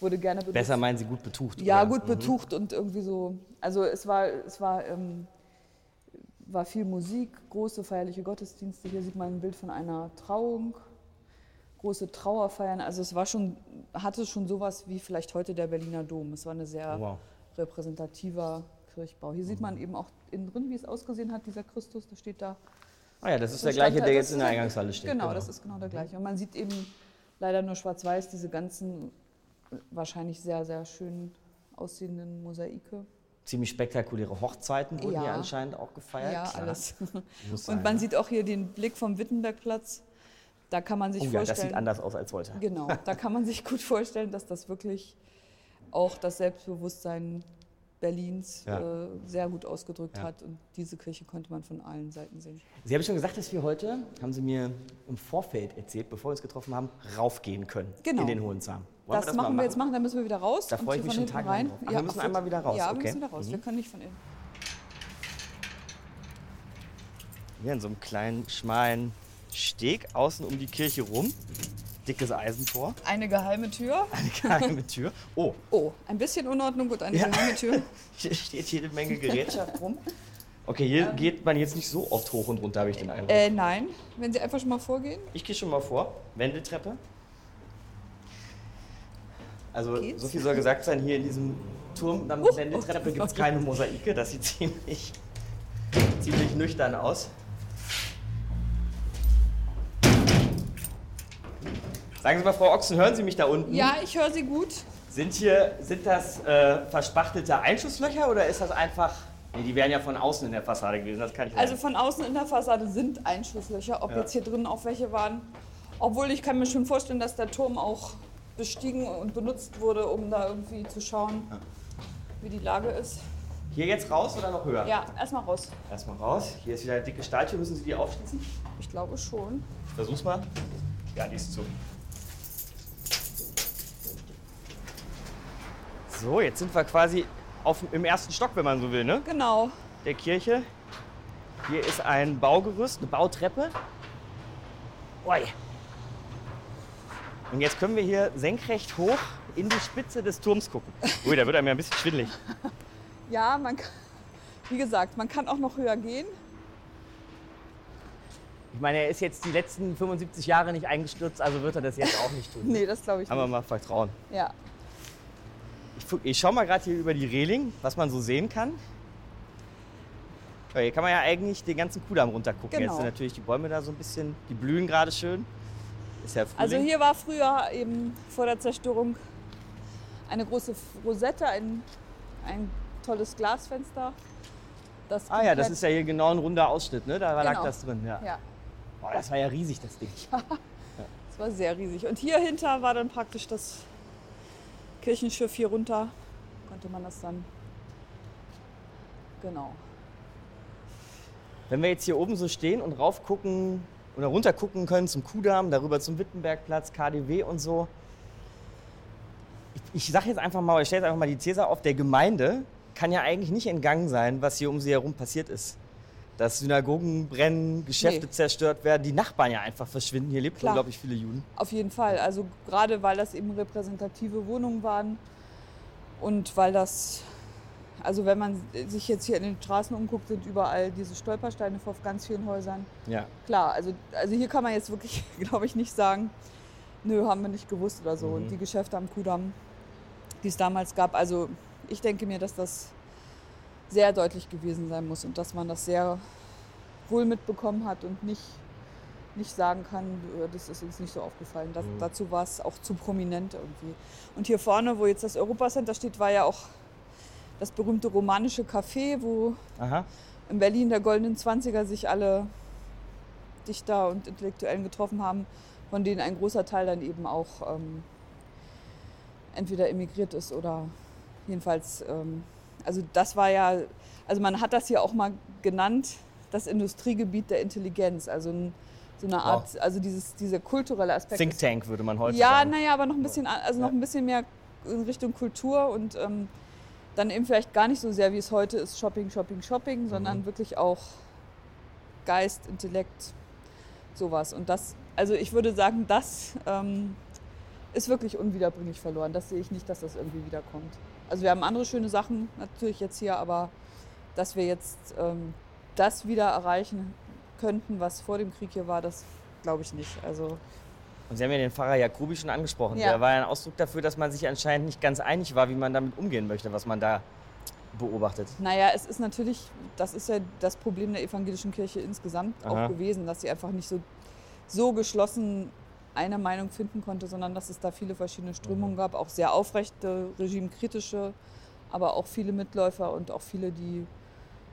wurde gerne benutzt. Besser meinen Sie gut betucht? Ja, oder? gut betucht und irgendwie so. Also es war, es war, ähm, war viel Musik, große feierliche Gottesdienste. Hier sieht man ein Bild von einer Trauung, große Trauerfeiern. Also es war schon, hatte schon sowas wie vielleicht heute der Berliner Dom. Es war eine sehr Wow. repräsentativer Kirchbau. Hier sieht man eben auch innen drin, wie es ausgesehen hat, dieser Christus, der steht da. Ah ja, das ist der gleiche, der jetzt in der Eingangshalle steht. Genau, das ist genau der gleiche. Und man sieht eben leider nur schwarz-weiß diese ganzen wahrscheinlich sehr, sehr schön aussehenden Mosaike. Ziemlich spektakuläre Hochzeiten wurden Ja. hier anscheinend auch gefeiert. Ja, Klar. alles. Und man ne? sieht auch hier den Blick vom Wittenbergplatz. Da kann man sich Oh ja, vorstellen. das sieht anders aus als heute. Genau, da kann man sich gut vorstellen, dass das wirklich auch das Selbstbewusstsein Berlins Ja. äh, sehr gut ausgedrückt Ja. hat. Und diese Kirche konnte man von allen Seiten sehen. Sie haben schon gesagt, dass wir heute, haben Sie mir im Vorfeld erzählt, bevor wir uns getroffen haben, raufgehen können Genau. in den. Wollen das, mal machen wir jetzt machen, dann müssen wir wieder raus. Da freue ich mich schon tagelang rein. Ach, wir müssen einmal wieder raus, Ja, wir okay. müssen wieder raus. Mhm. Wir können nicht von innen. Hier in so einem kleinen, schmalen Steg außen um die Kirche rum. Dickes Eisentor, Eine geheime Tür. eine geheime Tür. Oh, Oh, ein bisschen Unordnung und eine Ja. geheime Tür. hier steht jede Menge Gerätschaft rum. Okay, hier geht man jetzt nicht so oft hoch und runter, habe ich den Eindruck. Äh, nein, wenn Sie einfach schon mal vorgehen. Ich gehe schon mal vor. Wendeltreppe. Also Geht's? so viel soll gesagt sein, hier in diesem Turm am Huch, Wendeltreppe oh, gibt es keine Mosaike. Das sieht ziemlich, ziemlich nüchtern aus. Sagen Sie mal, Frau Ochsen, hören Sie mich da unten? Ja, ich höre Sie gut. Sind hier, sind das äh, verspachtelte Einschusslöcher oder ist das einfach... Nee, die wären ja von außen in der Fassade gewesen, das kann ich Also sagen. von außen in der Fassade sind Einschusslöcher. Ob Ja. jetzt hier drin auch welche waren. Obwohl ich kann mir schon vorstellen, dass der Turm auch bestiegen und benutzt wurde, um da irgendwie zu schauen, wie die Lage ist. Hier jetzt raus oder noch höher? Ja, erstmal raus. Erstmal raus. Hier ist wieder eine dicke Stahltür, müssen Sie die aufschließen? Ich glaube schon. Ich versuch's mal. Ja, die ist zu. So, jetzt sind wir quasi auf, im ersten Stock, wenn man so will, ne? Genau. Der Kirche. Hier ist ein Baugerüst, eine Bautreppe. Ui. Und jetzt können wir hier senkrecht hoch in die Spitze des Turms gucken. Ui, da wird einem ja ein bisschen schwindelig. Ja, man kann, wie gesagt, man kann auch noch höher gehen. Ich meine, er ist jetzt die letzten 75 Jahre nicht eingestürzt, also wird er das jetzt auch nicht tun. Nee, das glaube ich Haben wir nicht. mal Vertrauen. Ja. Ich, schaue mal gerade hier über die Reling, was man so sehen kann. Ja, hier kann man ja eigentlich den ganzen Kudamm runtergucken. Genau. Jetzt sind natürlich die Bäume da so ein bisschen, die blühen gerade schön. Ist ja Frühling. Also hier war früher eben vor der Zerstörung eine große Rosette, ein, ein tolles Glasfenster. Das ah ja, das ist ja hier genau ein runder Ausschnitt, ne? Da lag Genau. das drin. Ja. Ja, Boah, das war ja riesig, das Ding. das war sehr riesig. Und hier hinter war dann praktisch das Kirchenschiff hier runter. Konnte man das dann. Genau. Wenn wir jetzt hier oben so stehen und rauf gucken oder runter gucken können zum Kudamm, darüber zum Wittenbergplatz, KDW und so. Ich, sage jetzt einfach mal, ich stelle jetzt einfach mal die These auf, der Gemeinde kann ja eigentlich nicht entgangen sein, was hier um sie herum passiert ist. Dass Synagogen brennen, Geschäfte Nee. zerstört werden, die Nachbarn ja einfach verschwinden. Hier leben unglaublich viele Juden. Auf jeden Fall. Also gerade weil das eben repräsentative Wohnungen waren und weil das, also wenn man sich jetzt hier in den Straßen umguckt, sind überall diese Stolpersteine vor ganz vielen Häusern. Ja. Klar, also, also hier kann man jetzt wirklich, glaube ich, nicht sagen, nö, haben wir nicht gewusst oder so. Mhm. Und die Geschäfte am Kudamm, die es damals gab, also ich denke mir, dass das sehr deutlich gewesen sein muss und dass man das sehr wohl mitbekommen hat und nicht, nicht sagen kann, äh, das ist uns nicht so aufgefallen. Das, Mhm. Dazu war es auch zu prominent irgendwie. Und hier vorne, wo jetzt das Europacenter steht, war ja auch das berühmte romanische Café, wo Aha. in Berlin der goldenen 20er sich alle Dichter und Intellektuellen getroffen haben, von denen ein großer Teil dann eben auch ähm, entweder emigriert ist oder jedenfalls, ähm, also das war ja, also man hat das hier auch mal genannt, das Industriegebiet der Intelligenz, also ein, so eine Art, also dieses, dieser kulturelle Aspekt. Think Tank würde man heute ja, sagen. naja, aber noch ein bisschen, also noch Ja. ein bisschen mehr in Richtung Kultur und ähm, dann eben vielleicht gar nicht so sehr, wie es heute ist, Shopping, Shopping, Shopping, sondern Mhm. wirklich auch Geist, Intellekt, sowas. Und das, also ich würde sagen, das ähm, ist wirklich unwiederbringlich verloren. Das sehe ich nicht, dass das irgendwie wiederkommt. Also wir haben andere schöne Sachen natürlich jetzt hier, aber dass wir jetzt ähm, das wieder erreichen könnten, was vor dem Krieg hier war, das glaube ich nicht. Also Und Sie haben ja den Pfarrer Jacobi schon angesprochen. Ja. Der war ja ein Ausdruck dafür, dass man sich anscheinend nicht ganz einig war, wie man damit umgehen möchte, was man da beobachtet. Naja, es ist natürlich, das ist ja das Problem der evangelischen Kirche insgesamt Aha. auch gewesen, dass sie einfach nicht so, so geschlossen eine Meinung finden konnte, sondern dass es da viele verschiedene Strömungen gab, auch sehr aufrechte, regimekritische, aber auch viele Mitläufer und auch viele, die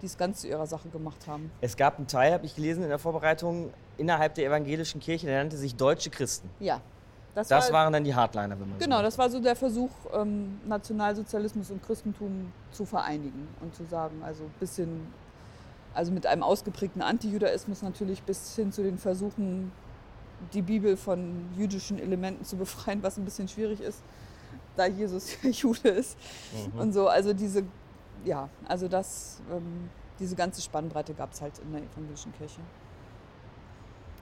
es ganz zu ihrer Sache gemacht haben. Es gab einen Teil, habe ich gelesen in der Vorbereitung, innerhalb der evangelischen Kirche, der nannte sich Deutsche Christen. Ja, das, Das war, waren dann die Hardliner, wenn man genau, so das war so der Versuch, ähm, Nationalsozialismus und Christentum zu vereinigen und zu sagen, also bisschen, also mit einem ausgeprägten Antijudaismus natürlich bis hin zu den Versuchen, die Bibel von jüdischen Elementen zu befreien, was ein bisschen schwierig ist, da Jesus Jude ist Mhm. und so. Also diese, ja, also das, ähm, diese ganze Spannbreite gab es halt in der evangelischen Kirche.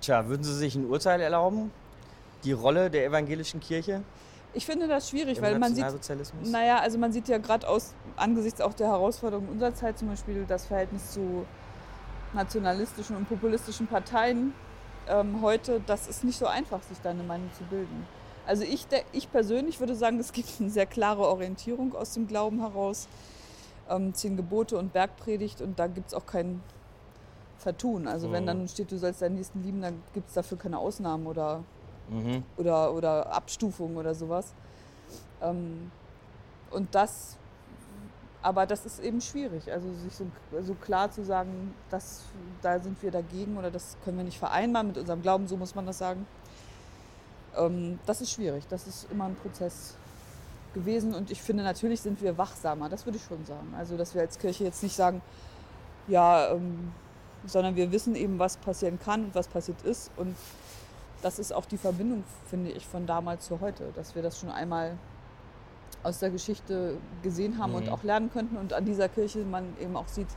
Tja, würden Sie sich ein Urteil erlauben? Die Rolle der evangelischen Kirche Ich finde das schwierig, im weil man sieht? Naja, also man sieht ja gerade aus angesichts auch der Herausforderungen unserer Zeit zum Beispiel das Verhältnis zu nationalistischen und populistischen Parteien ähm, heute, das ist nicht so einfach, sich da eine Meinung zu bilden. Also ich, der, ich persönlich würde sagen, es gibt eine sehr klare Orientierung aus dem Glauben heraus. Ähm, zehn Gebote und Bergpredigt und da gibt es auch kein Vertun. Also wenn Mhm. dann steht, du sollst deinen Nächsten lieben, dann gibt es dafür keine Ausnahmen oder Mhm. oder, oder Abstufung oder sowas. Ähm, und das, aber das ist eben schwierig, also sich so, so klar zu sagen, das, da sind wir dagegen oder das können wir nicht vereinbaren mit unserem Glauben, so muss man das sagen. Ähm, das ist schwierig, das ist immer ein Prozess gewesen. Und ich finde, natürlich sind wir wachsamer, das würde ich schon sagen. Also, dass wir als Kirche jetzt nicht sagen, ja, ähm, sondern wir wissen eben, was passieren kann und was passiert ist. Und das ist auch die Verbindung, finde ich, von damals zu heute, dass wir das schon einmal aus der Geschichte gesehen haben und Mhm. auch lernen könnten und an dieser Kirche man eben auch sieht,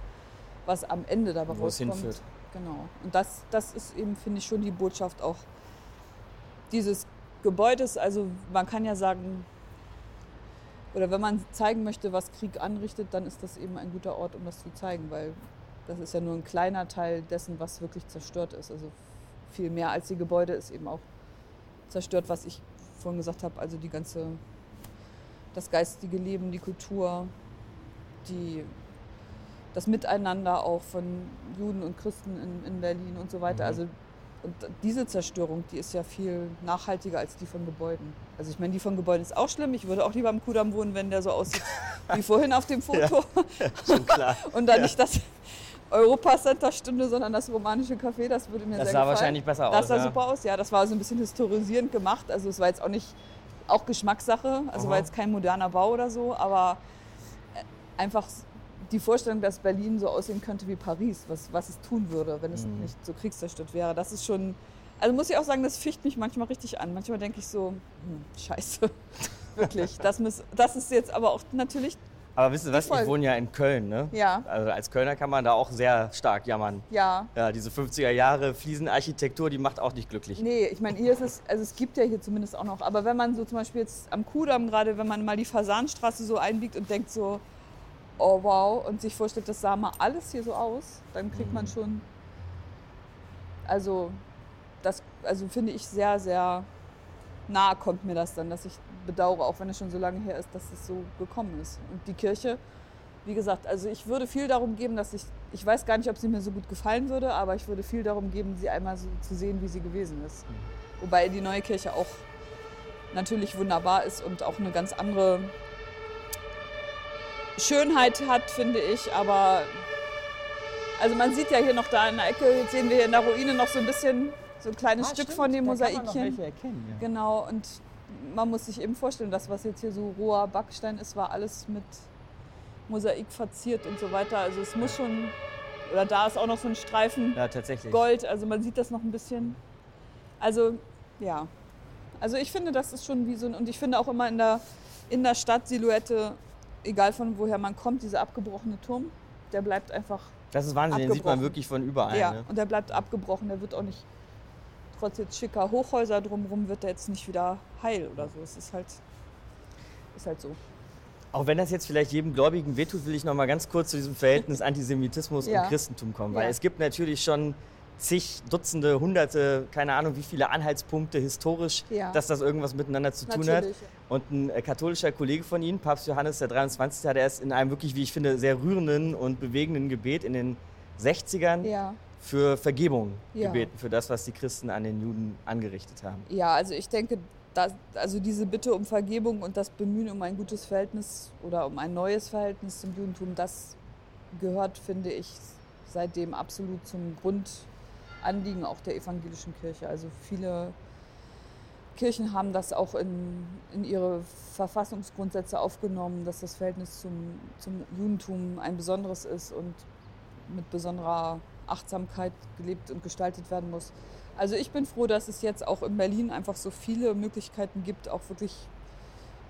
was am Ende dabei Wo es rauskommt. hinführt. Genau. Und das, das ist eben, finde ich, schon die Botschaft auch dieses Gebäudes. Also man kann ja sagen, oder wenn man zeigen möchte, was Krieg anrichtet, dann ist das eben ein guter Ort, um das zu zeigen, weil das ist ja nur ein kleiner Teil dessen, was wirklich zerstört ist. Also viel mehr als die Gebäude ist eben auch zerstört, was ich vorhin gesagt habe, also die ganze, das geistige Leben, die Kultur, die, das Miteinander auch von Juden und Christen in, in Berlin und so weiter. Mhm. Also und diese Zerstörung, die ist ja viel nachhaltiger als die von Gebäuden. Also ich meine, die von Gebäuden ist auch schlimm. Ich würde auch lieber am Kudamm wohnen, wenn der so aussieht wie vorhin auf dem Foto. Schon klar. Und dann nicht das Europacenter stünde, sondern das romanische Café, das würde mir Das sehr sah gefallen. wahrscheinlich besser Das aus. sah ja. super aus, ja. Das war so ein bisschen historisierend gemacht. Also es war jetzt auch nicht, auch Geschmackssache. Also Aha. war jetzt kein moderner Bau oder so, aber äh, einfach die Vorstellung, dass Berlin so aussehen könnte wie Paris, was, was es tun würde, wenn es Mhm. nicht so kriegszerstört wäre. Das ist schon, also muss ich auch sagen, das ficht mich manchmal richtig an. Manchmal denke ich so, hm, scheiße, wirklich. Das, muss, das ist jetzt aber auch natürlich, Aber wisst ihr was, ich Folge. wohne ja in Köln, ne? ja, Also als Kölner kann man da auch sehr stark jammern. ja, Ja, diese 50er Jahre Fliesenarchitektur, die macht auch nicht glücklich. Nee, ich meine, hier ist es, also es gibt ja hier zumindest auch noch, aber wenn man so zum Beispiel jetzt am Kudamm gerade, wenn man mal die Fasanstraße so einbiegt und denkt so, oh wow, und sich vorstellt, das sah mal alles hier so aus, dann kriegt man Mhm. schon, also das, also finde ich sehr, sehr nahe kommt mir das dann, dass ich bedauere, auch wenn es schon so lange her ist, dass es so gekommen ist. Und die Kirche wie gesagt, also ich würde viel darum geben, dass ich, ich weiß gar nicht, ob sie mir so gut gefallen würde, aber ich würde viel darum geben, sie einmal so zu sehen, wie sie gewesen ist. Wobei die neue Kirche auch natürlich wunderbar ist und auch eine ganz andere Schönheit hat, finde ich. Aber also man sieht ja hier noch da in der Ecke, jetzt sehen wir hier in der Ruine noch so ein bisschen so ein kleines Ah, Stück stimmt, von dem da kann man noch Mosaikchen. welche erkennen, ja. Genau, und man muss sich eben vorstellen, das, was jetzt hier so roher Backstein ist, war alles mit Mosaik verziert und so weiter. Also es muss schon, oder da ist auch noch so ein Streifen Ja, tatsächlich. Gold, also man sieht das noch ein bisschen. Also ja, also ich finde, das ist schon wie so ein, und ich finde auch immer in der, in der Stadt Silhouette, egal von woher man kommt, dieser abgebrochene Turm, der bleibt einfach Das ist Wahnsinn, den sieht man wirklich von überall. ja, Ne? und der bleibt abgebrochen. Der wird auch nicht, trotz jetzt schicker Hochhäuser drumherum, wird der jetzt nicht wieder heil oder so. Es ist halt, ist halt so. Auch wenn das jetzt vielleicht jedem Gläubigen wehtut, will ich noch mal ganz kurz zu diesem Verhältnis Antisemitismus Ja. und Christentum kommen. Weil Ja. es gibt natürlich schon zig, Dutzende, Hunderte, keine Ahnung wie viele Anhaltspunkte historisch, Ja. dass das irgendwas miteinander zu tun hat. Natürlich. Und ein äh, katholischer Kollege von Ihnen, Papst Johannes der 23., hat erst in einem wirklich, wie ich finde, sehr rührenden und bewegenden Gebet in den 60ern Ja. Für Vergebung Ja. gebeten, für das, was die Christen an den Juden angerichtet haben. Ja, also ich denke, dass, also diese Bitte um Vergebung und das Bemühen um ein gutes Verhältnis oder um ein neues Verhältnis zum Judentum, das gehört, finde ich, seitdem absolut zum Grundanliegen auch der evangelischen Kirche. Also viele Kirchen haben das auch in, in ihre Verfassungsgrundsätze aufgenommen, dass das Verhältnis zum, zum Judentum ein besonderes ist und mit besonderer Achtsamkeit gelebt und gestaltet werden muss. Also ich bin froh, dass es jetzt auch in Berlin einfach so viele Möglichkeiten gibt, auch wirklich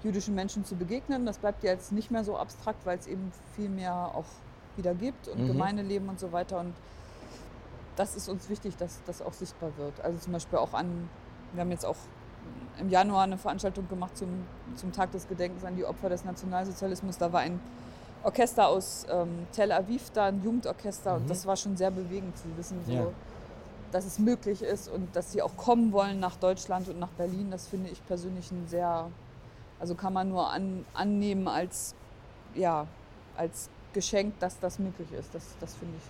jüdischen Menschen zu begegnen. Das bleibt ja jetzt nicht mehr so abstrakt, weil es eben viel mehr auch wieder gibt und Mhm. Gemeindeleben und so weiter. Und das ist uns wichtig, dass das auch sichtbar wird. Also zum Beispiel auch an, wir haben jetzt auch im Januar eine Veranstaltung gemacht zum, zum Tag des Gedenkens an die Opfer des Nationalsozialismus. Da war ein Orchester aus ähm, Tel Aviv da, ein Jugendorchester. Und das war schon sehr bewegend zu wissen, so, Ja. dass es möglich ist und dass sie auch kommen wollen nach Deutschland und nach Berlin. Das finde ich persönlich ein sehr, also kann man nur an, annehmen als, ja, als Geschenk, dass das möglich ist. Das, das finde ich.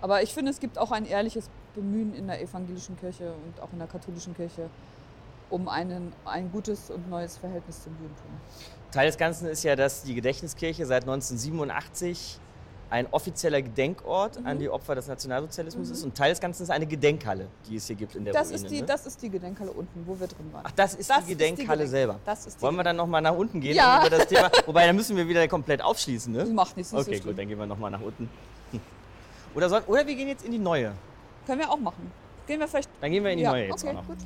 Aber ich finde, es gibt auch ein ehrliches Bemühen in der evangelischen Kirche und auch in der katholischen Kirche um einen, ein gutes und neues Verhältnis zum Judentum. Teil des Ganzen ist ja, dass die Gedächtniskirche seit 1987 ein offizieller Gedenkort Mhm. an die Opfer des Nationalsozialismus ist und Teil des Ganzen ist eine Gedenkhalle, die es hier gibt in der Das Ruine. ist, die, ne? das ist die Gedenkhalle unten, wo wir drin waren. Ach, das ist Das die Gedenkhalle Gedenk- selber. Das ist die Wollen wir dann nochmal nach unten gehen Ja. über das Thema? Wobei, dann müssen wir wieder komplett aufschließen, ne? Macht nichts, ist Okay, so schlimm. gut, dann gehen wir nochmal nach unten. Oder, soll, oder wir gehen jetzt in die neue. Können wir auch machen. Gehen wir vielleicht. Dann gehen wir in die ja, neue jetzt okay, auch noch. gut.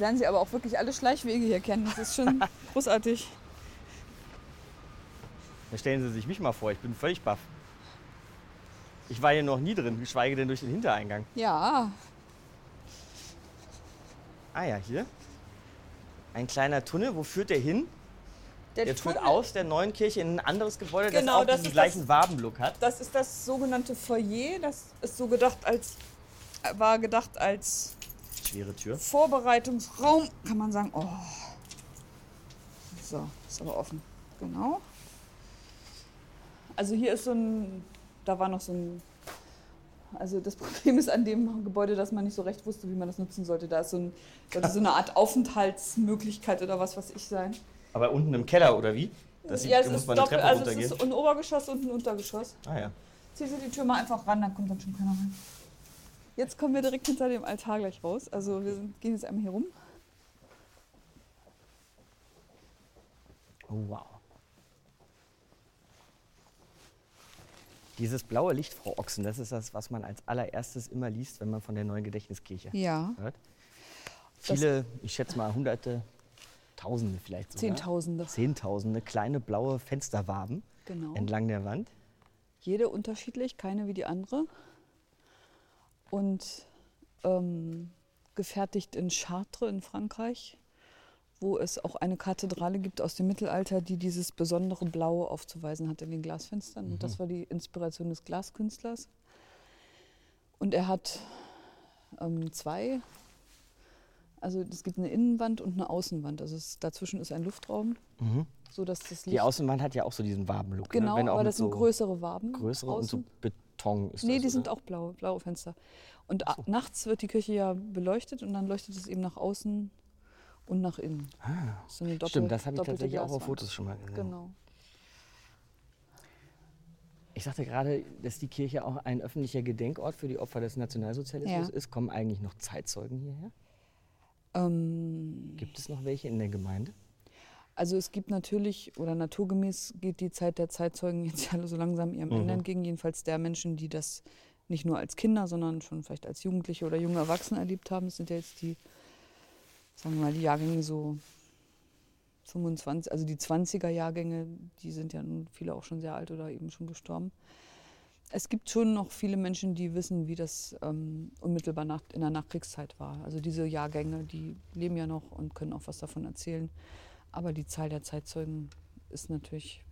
Jetzt lernen Sie aber auch wirklich alle Schleichwege hier kennen. Das ist schon großartig. Dann stellen Sie sich mich mal vor, ich bin völlig baff. Ich war hier noch nie drin, geschweige denn durch den Hintereingang. Ja, Ah ja, hier. Ein kleiner Tunnel, wo führt der hin? der Der führt aus der neuen Kirche in ein anderes Gebäude, das Genau, auch das diesen gleichen das- Wabenlook hat. Das ist das sogenannte Foyer. Das ist so gedacht als war gedacht als Schwere Tür. Vorbereitungsraum, kann man sagen. Oh. So, ist aber offen. Genau. Also hier ist so ein, da war noch so ein, also das Problem ist an dem Gebäude, dass man nicht so recht wusste, wie man das nutzen sollte. Da ist so, ein, sollte so eine Art Aufenthaltsmöglichkeit oder was weiß ich sein. Aber unten im Keller, oder wie? Das sieht, ja, es muss ist man eine doppelt, Treppe also es ist ein Obergeschoss und ein Untergeschoss. Ah ja. Ziehen Sie die Tür mal einfach ran, dann kommt dann schon keiner rein. Jetzt kommen wir direkt hinter dem Altar gleich raus. Also wir sind, gehen jetzt einmal hier rum. Oh, wow. Dieses blaue Licht, Frau Ochsen, das ist das, was man als allererstes immer liest, wenn man von der neuen Gedächtniskirche Ja. hört. Viele, ich schätze mal hunderte, tausende vielleicht sogar. Zehntausende. Zehntausende kleine blaue Fensterwaben Genau. entlang der Wand. Jede unterschiedlich, keine wie die andere. Und ähm, gefertigt in Chartres in Frankreich, wo es auch eine Kathedrale gibt aus dem Mittelalter, die dieses besondere Blau aufzuweisen hat in den Glasfenstern. Und das war die Inspiration des Glaskünstlers. Und er hat ähm, zwei, also es gibt eine Innenwand und eine Außenwand. Also es, dazwischen ist ein Luftraum, Mhm. so dass das Licht Die Außenwand hat ja auch so diesen Wabenlook. genau, ne? Wenn auch aber das sind so größere Waben. größere und so außen. Beton ist Nee, das, die sind oder? auch blau, blaue Fenster. Und a- nachts wird die Kirche ja beleuchtet und dann leuchtet es eben nach außen und nach innen. Ah, so Doppel, Stimmt, das habe ich tatsächlich auch auf. Fotos schon mal gesehen. Genau. Ich sagte gerade, dass die Kirche auch ein öffentlicher Gedenkort für die Opfer des Nationalsozialismus Ja. ist. Kommen eigentlich noch Zeitzeugen hierher? Ähm, Gibt es noch welche in der Gemeinde? Also es gibt natürlich, oder naturgemäß geht die Zeit der Zeitzeugen jetzt ja so langsam ihrem Ende Mhm. entgegen, jedenfalls der Menschen, die das nicht nur als Kinder, sondern schon vielleicht als Jugendliche oder junge Erwachsene erlebt haben. Das sind ja jetzt die, sagen wir mal, die Jahrgänge so 25, also die 20er Jahrgänge, die sind ja nun viele auch schon sehr alt oder eben schon gestorben. Es gibt schon noch viele Menschen, die wissen, wie das ähm, unmittelbar nach, in der Nachkriegszeit war. Also diese Jahrgänge, die leben ja noch und können auch was davon erzählen. Aber die Zahl der Zeitzeugen ist natürlich,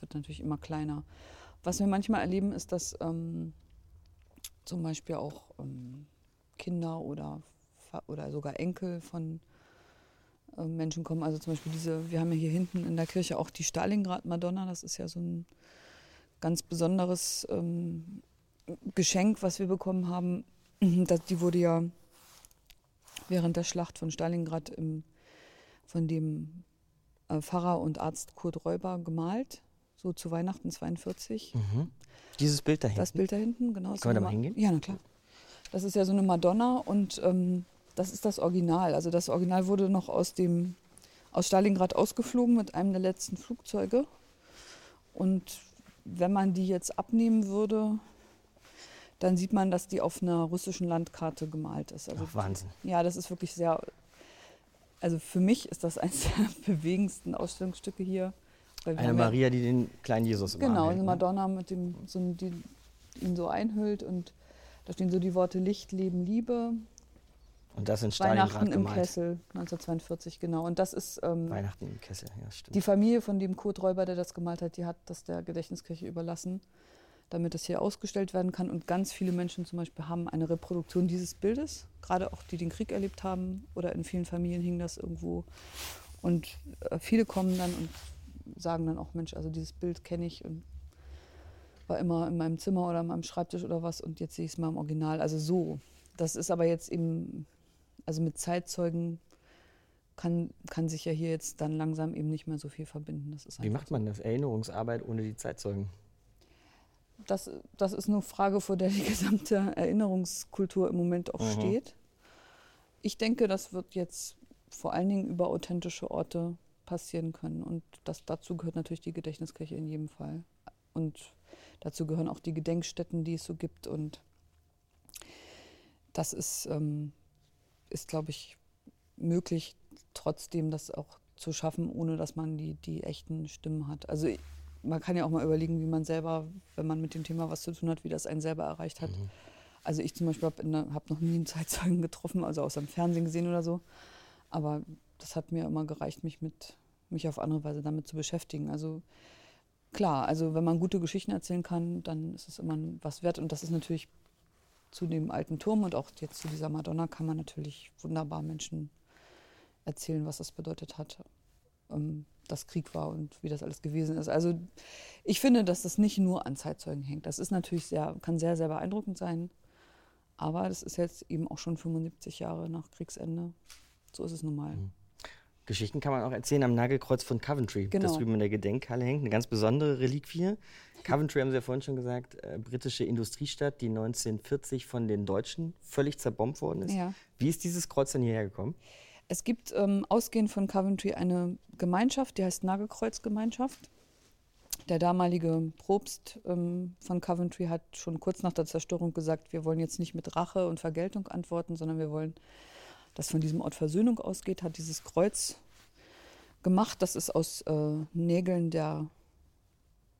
wird natürlich immer kleiner. Was wir manchmal erleben, ist, dass ähm, zum Beispiel auch ähm, Kinder oder, oder sogar Enkel von äh, Menschen kommen. Also zum Beispiel diese, wir haben ja hier hinten in der Kirche auch die Stalingrad-Madonna. Das ist ja so ein ganz besonderes ähm, Geschenk, was wir bekommen haben. Das, die wurde ja während der Schlacht von Stalingrad im, von dem Pfarrer und Arzt Kurt Räuber gemalt, so zu Weihnachten 42. Mhm. Dieses Bild da hinten. Das Bild da hinten, genau. Können wir da mal Ma- hingehen? Ja, na klar. Das ist ja so eine Madonna und ähm, das ist das Original. Also das Original wurde noch aus dem aus Stalingrad ausgeflogen mit einem der letzten Flugzeuge. Und wenn man die jetzt abnehmen würde, dann sieht man, dass die auf einer russischen Landkarte gemalt ist. Also Ach, Wahnsinn. ja, das ist wirklich sehr. Also für mich ist das eines der bewegendsten Ausstellungsstücke hier. Eine ja- Maria, die den kleinen Jesus im Genau, hält, eine ne? Madonna, mit dem, so, die ihn so einhüllt und da stehen so die Worte Licht, Leben, Liebe, Und das in Stalingrad Weihnachten im gemalt. Kessel, 1942, genau. Und das ist ähm, Weihnachten im Kessel, ja, stimmt. die Familie von dem Kurt Räuber, der das gemalt hat, die hat das der Gedächtniskirche überlassen, damit das hier ausgestellt werden kann. Und ganz viele Menschen zum Beispiel haben eine Reproduktion dieses Bildes, gerade auch die den Krieg erlebt haben oder in vielen Familien hing das irgendwo. Und äh, viele kommen dann und sagen dann auch, Mensch, also dieses Bild kenne ich und war immer in meinem Zimmer oder in meinem Schreibtisch oder was und jetzt sehe ich es mal im Original. Also so. Das ist aber jetzt eben, also mit Zeitzeugen kann, kann sich ja hier jetzt dann langsam eben nicht mehr so viel verbinden. Das ist Wie macht man das? Erinnerungsarbeit ohne die Zeitzeugen? Das, das ist eine Frage, vor der die gesamte Erinnerungskultur im Moment auch Mhm. steht. Ich denke, das wird jetzt vor allen Dingen über authentische Orte passieren können. Und das, dazu gehört natürlich die Gedächtniskirche in jedem Fall. Und dazu gehören auch die Gedenkstätten, die es so gibt. Und das ist, ähm, ist glaube ich, möglich, trotzdem das auch zu schaffen, ohne dass man die, die echten Stimmen hat. Also man kann ja auch mal überlegen, wie man selber, wenn man mit dem Thema was zu tun hat, wie das einen selber erreicht hat. Also ich zum Beispiel habe hab noch nie einen Zeitzeugen getroffen, also außer im Fernsehen gesehen oder so. Aber das hat mir immer gereicht, mich mit mich auf andere Weise damit zu beschäftigen. Also klar, also wenn man gute Geschichten erzählen kann, dann ist es immer was wert. Und das ist natürlich zu dem alten Turm und auch jetzt zu dieser Madonna kann man natürlich wunderbar Menschen erzählen, was das bedeutet hat, ähm, dass Krieg war und wie das alles gewesen ist. Also ich finde, dass das nicht nur an Zeitzeugen hängt. Das ist natürlich sehr, kann sehr, sehr beeindruckend sein. Aber das ist jetzt eben auch schon 75 Jahre nach Kriegsende. So ist es nun mal. Geschichten kann man auch erzählen am Nagelkreuz von Coventry, Genau. das drüben in der Gedenkhalle hängt. Eine ganz besondere Reliquie. Coventry, haben Sie ja vorhin schon gesagt, äh, britische Industriestadt, die 1940 von den Deutschen völlig zerbombt worden ist. Ja. Wie ist dieses Kreuz denn hierher gekommen? Es gibt ähm, ausgehend von Coventry eine Gemeinschaft, die heißt Nagelkreuzgemeinschaft. Der damalige Propst ähm, von Coventry hat schon kurz nach der Zerstörung gesagt, wir wollen jetzt nicht mit Rache und Vergeltung antworten, sondern wir wollen, dass von diesem Ort Versöhnung ausgeht, hat dieses Kreuz gemacht. Das ist aus äh, Nägeln der,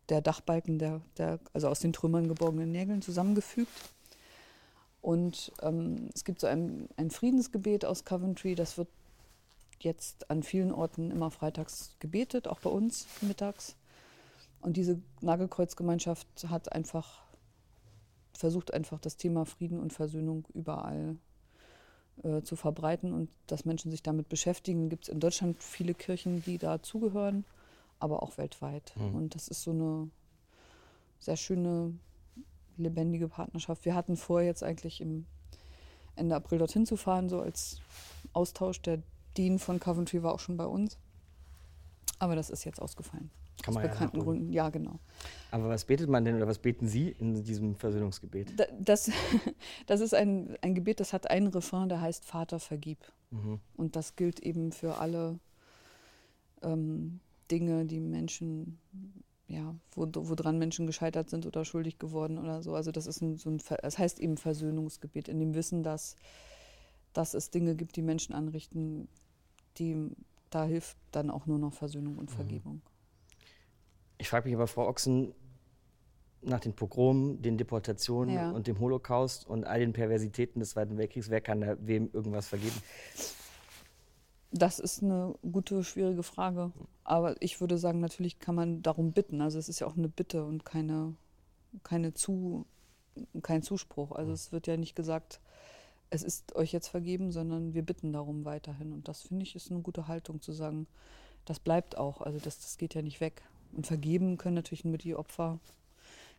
der Dachbalken, der, der, also aus den Trümmern geborgenen Nägeln zusammengefügt. Und ähm, es gibt so ein, ein Friedensgebet aus Coventry, das wird jetzt an vielen Orten immer freitags gebetet, auch bei uns mittags. Und diese Nagelkreuzgemeinschaft hat einfach versucht, einfach das Thema Frieden und Versöhnung überall äh, zu verbreiten und dass Menschen sich damit beschäftigen. Gibt es in Deutschland viele Kirchen, die dazugehören, aber auch weltweit. Mhm. Und das ist so eine sehr schöne, lebendige Partnerschaft. Wir hatten vor, jetzt eigentlich im Ende April dorthin zu fahren, so als Austausch. Der Dean von Coventry war auch schon bei uns. Aber das ist jetzt ausgefallen. Kann man Aus bekannten ja Gründen, ja, genau. Aber was betet man denn oder was beten Sie in diesem Versöhnungsgebet? Das, das ist ein, ein Gebet, das hat einen Refrain, der heißt Vater, vergib. Mhm. Und das gilt eben für alle ähm, Dinge, die Menschen, ja, wo, woran Menschen gescheitert sind oder schuldig geworden oder so. Also das ist ein, so ein, das heißt eben Versöhnungsgebet, in dem Wissen, dass, dass es Dinge gibt, die Menschen anrichten, die da hilft dann auch nur noch Versöhnung und mhm. Vergebung. Ich frage mich aber, Frau Ochsen, nach den Pogromen, den Deportationen ja. und dem Holocaust und all den Perversitäten des Zweiten Weltkriegs, wer kann da wem irgendwas vergeben? Das ist eine gute, schwierige Frage. Aber ich würde sagen, natürlich kann man darum bitten. Also es ist ja auch eine Bitte und keine, keine Zu, kein Zuspruch. Also es wird ja nicht gesagt, es ist euch jetzt vergeben, sondern wir bitten darum weiterhin. Und das finde ich ist eine gute Haltung zu sagen, das bleibt auch. Also das, das geht ja nicht weg. Und vergeben können natürlich nur die Opfer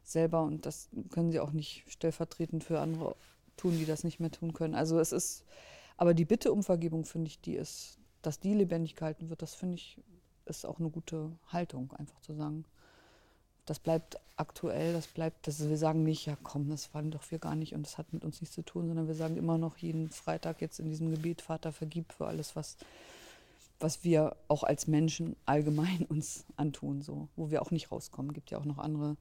selber und das können sie auch nicht stellvertretend für andere tun, die das nicht mehr tun können. Also es ist, aber die Bitte um Vergebung finde ich, die ist, dass die lebendig gehalten wird, das finde ich, ist auch eine gute Haltung, einfach zu sagen. Das bleibt aktuell, das bleibt, das, wir sagen nicht, ja komm, das waren doch wir gar nicht und das hat mit uns nichts zu tun, sondern wir sagen immer noch jeden Freitag jetzt in diesem Gebet, Vater, vergib für alles, was was wir auch als Menschen allgemein uns antun, so, wo wir auch nicht rauskommen. Es gibt ja auch noch andere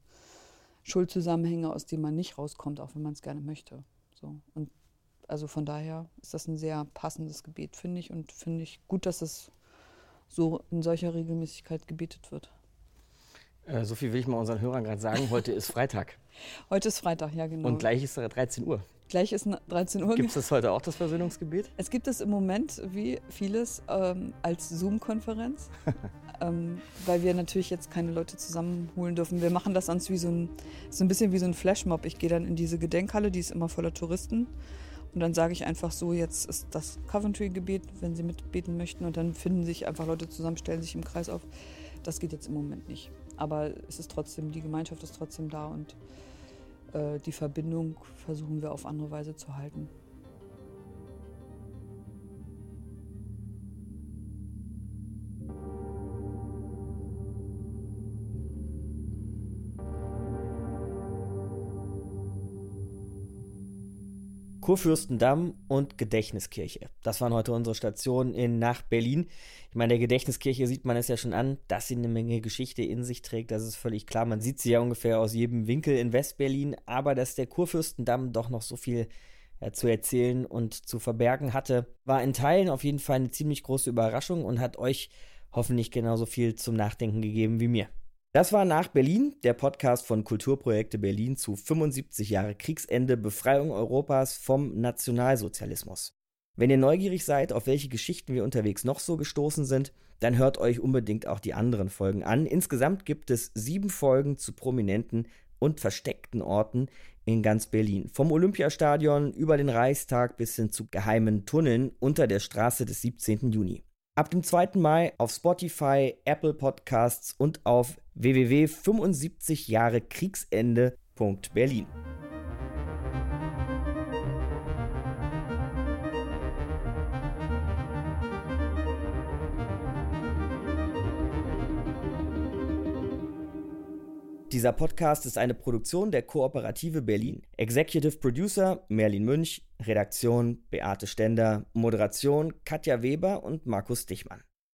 Schuldzusammenhänge, aus denen man nicht rauskommt, auch wenn man es gerne möchte. So. Und also von daher ist das ein sehr passendes Gebet, finde ich, und finde ich gut, dass es so in solcher Regelmäßigkeit gebetet wird. Äh, so viel will ich mal unseren Hörern gerade sagen. Heute ist Freitag. Heute ist Freitag, ja genau. Und gleich ist es 13 Uhr. Gleich ist 13 Uhr. Gibt es das heute auch, das Versöhnungsgebet? Es gibt es im Moment, wie vieles, ähm, als Zoom-Konferenz, ähm, weil wir natürlich jetzt keine Leute zusammenholen dürfen. Wir machen das sonst wie so ein, so ein bisschen wie so ein Flashmob. Ich gehe dann in diese Gedenkhalle, die ist immer voller Touristen. Und dann sage ich einfach so, jetzt ist das Coventry-Gebet, wenn Sie mitbeten möchten. Und dann finden sich einfach Leute zusammen, stellen sich im Kreis auf. Das geht jetzt im Moment nicht. Aber es ist trotzdem, die Gemeinschaft ist trotzdem da und äh, die Verbindung versuchen wir auf andere Weise zu halten. Kurfürstendamm und Gedächtniskirche. Das waren heute unsere Stationen in nach Berlin. Ich meine, der Gedächtniskirche sieht man es ja schon an, dass sie eine Menge Geschichte in sich trägt. Das ist völlig klar. Man sieht sie ja ungefähr aus jedem Winkel in Westberlin. Aber dass der Kurfürstendamm doch noch so viel äh, zu erzählen und zu verbergen hatte, war in Teilen auf jeden Fall eine ziemlich große Überraschung und hat euch hoffentlich genauso viel zum Nachdenken gegeben wie mir. Das war nach Berlin, der Podcast von Kulturprojekte Berlin zu 75 Jahre Kriegsende, Befreiung Europas vom Nationalsozialismus. Wenn ihr neugierig seid, auf welche Geschichten wir unterwegs noch so gestoßen sind, dann hört euch unbedingt auch die anderen Folgen an. Insgesamt gibt es sieben Folgen zu prominenten und versteckten Orten in ganz Berlin. Vom Olympiastadion über den Reichstag bis hin zu geheimen Tunneln unter der Straße des 17. Juni. Ab dem 2. Mai auf Spotify, Apple Podcasts und auf www.75jahrekriegsende.berlin. Dieser Podcast ist eine Produktion der Kooperative Berlin. Executive Producer Merlin Münch, Redaktion Beate Stender, Moderation Katja Weber und Markus Dichmann.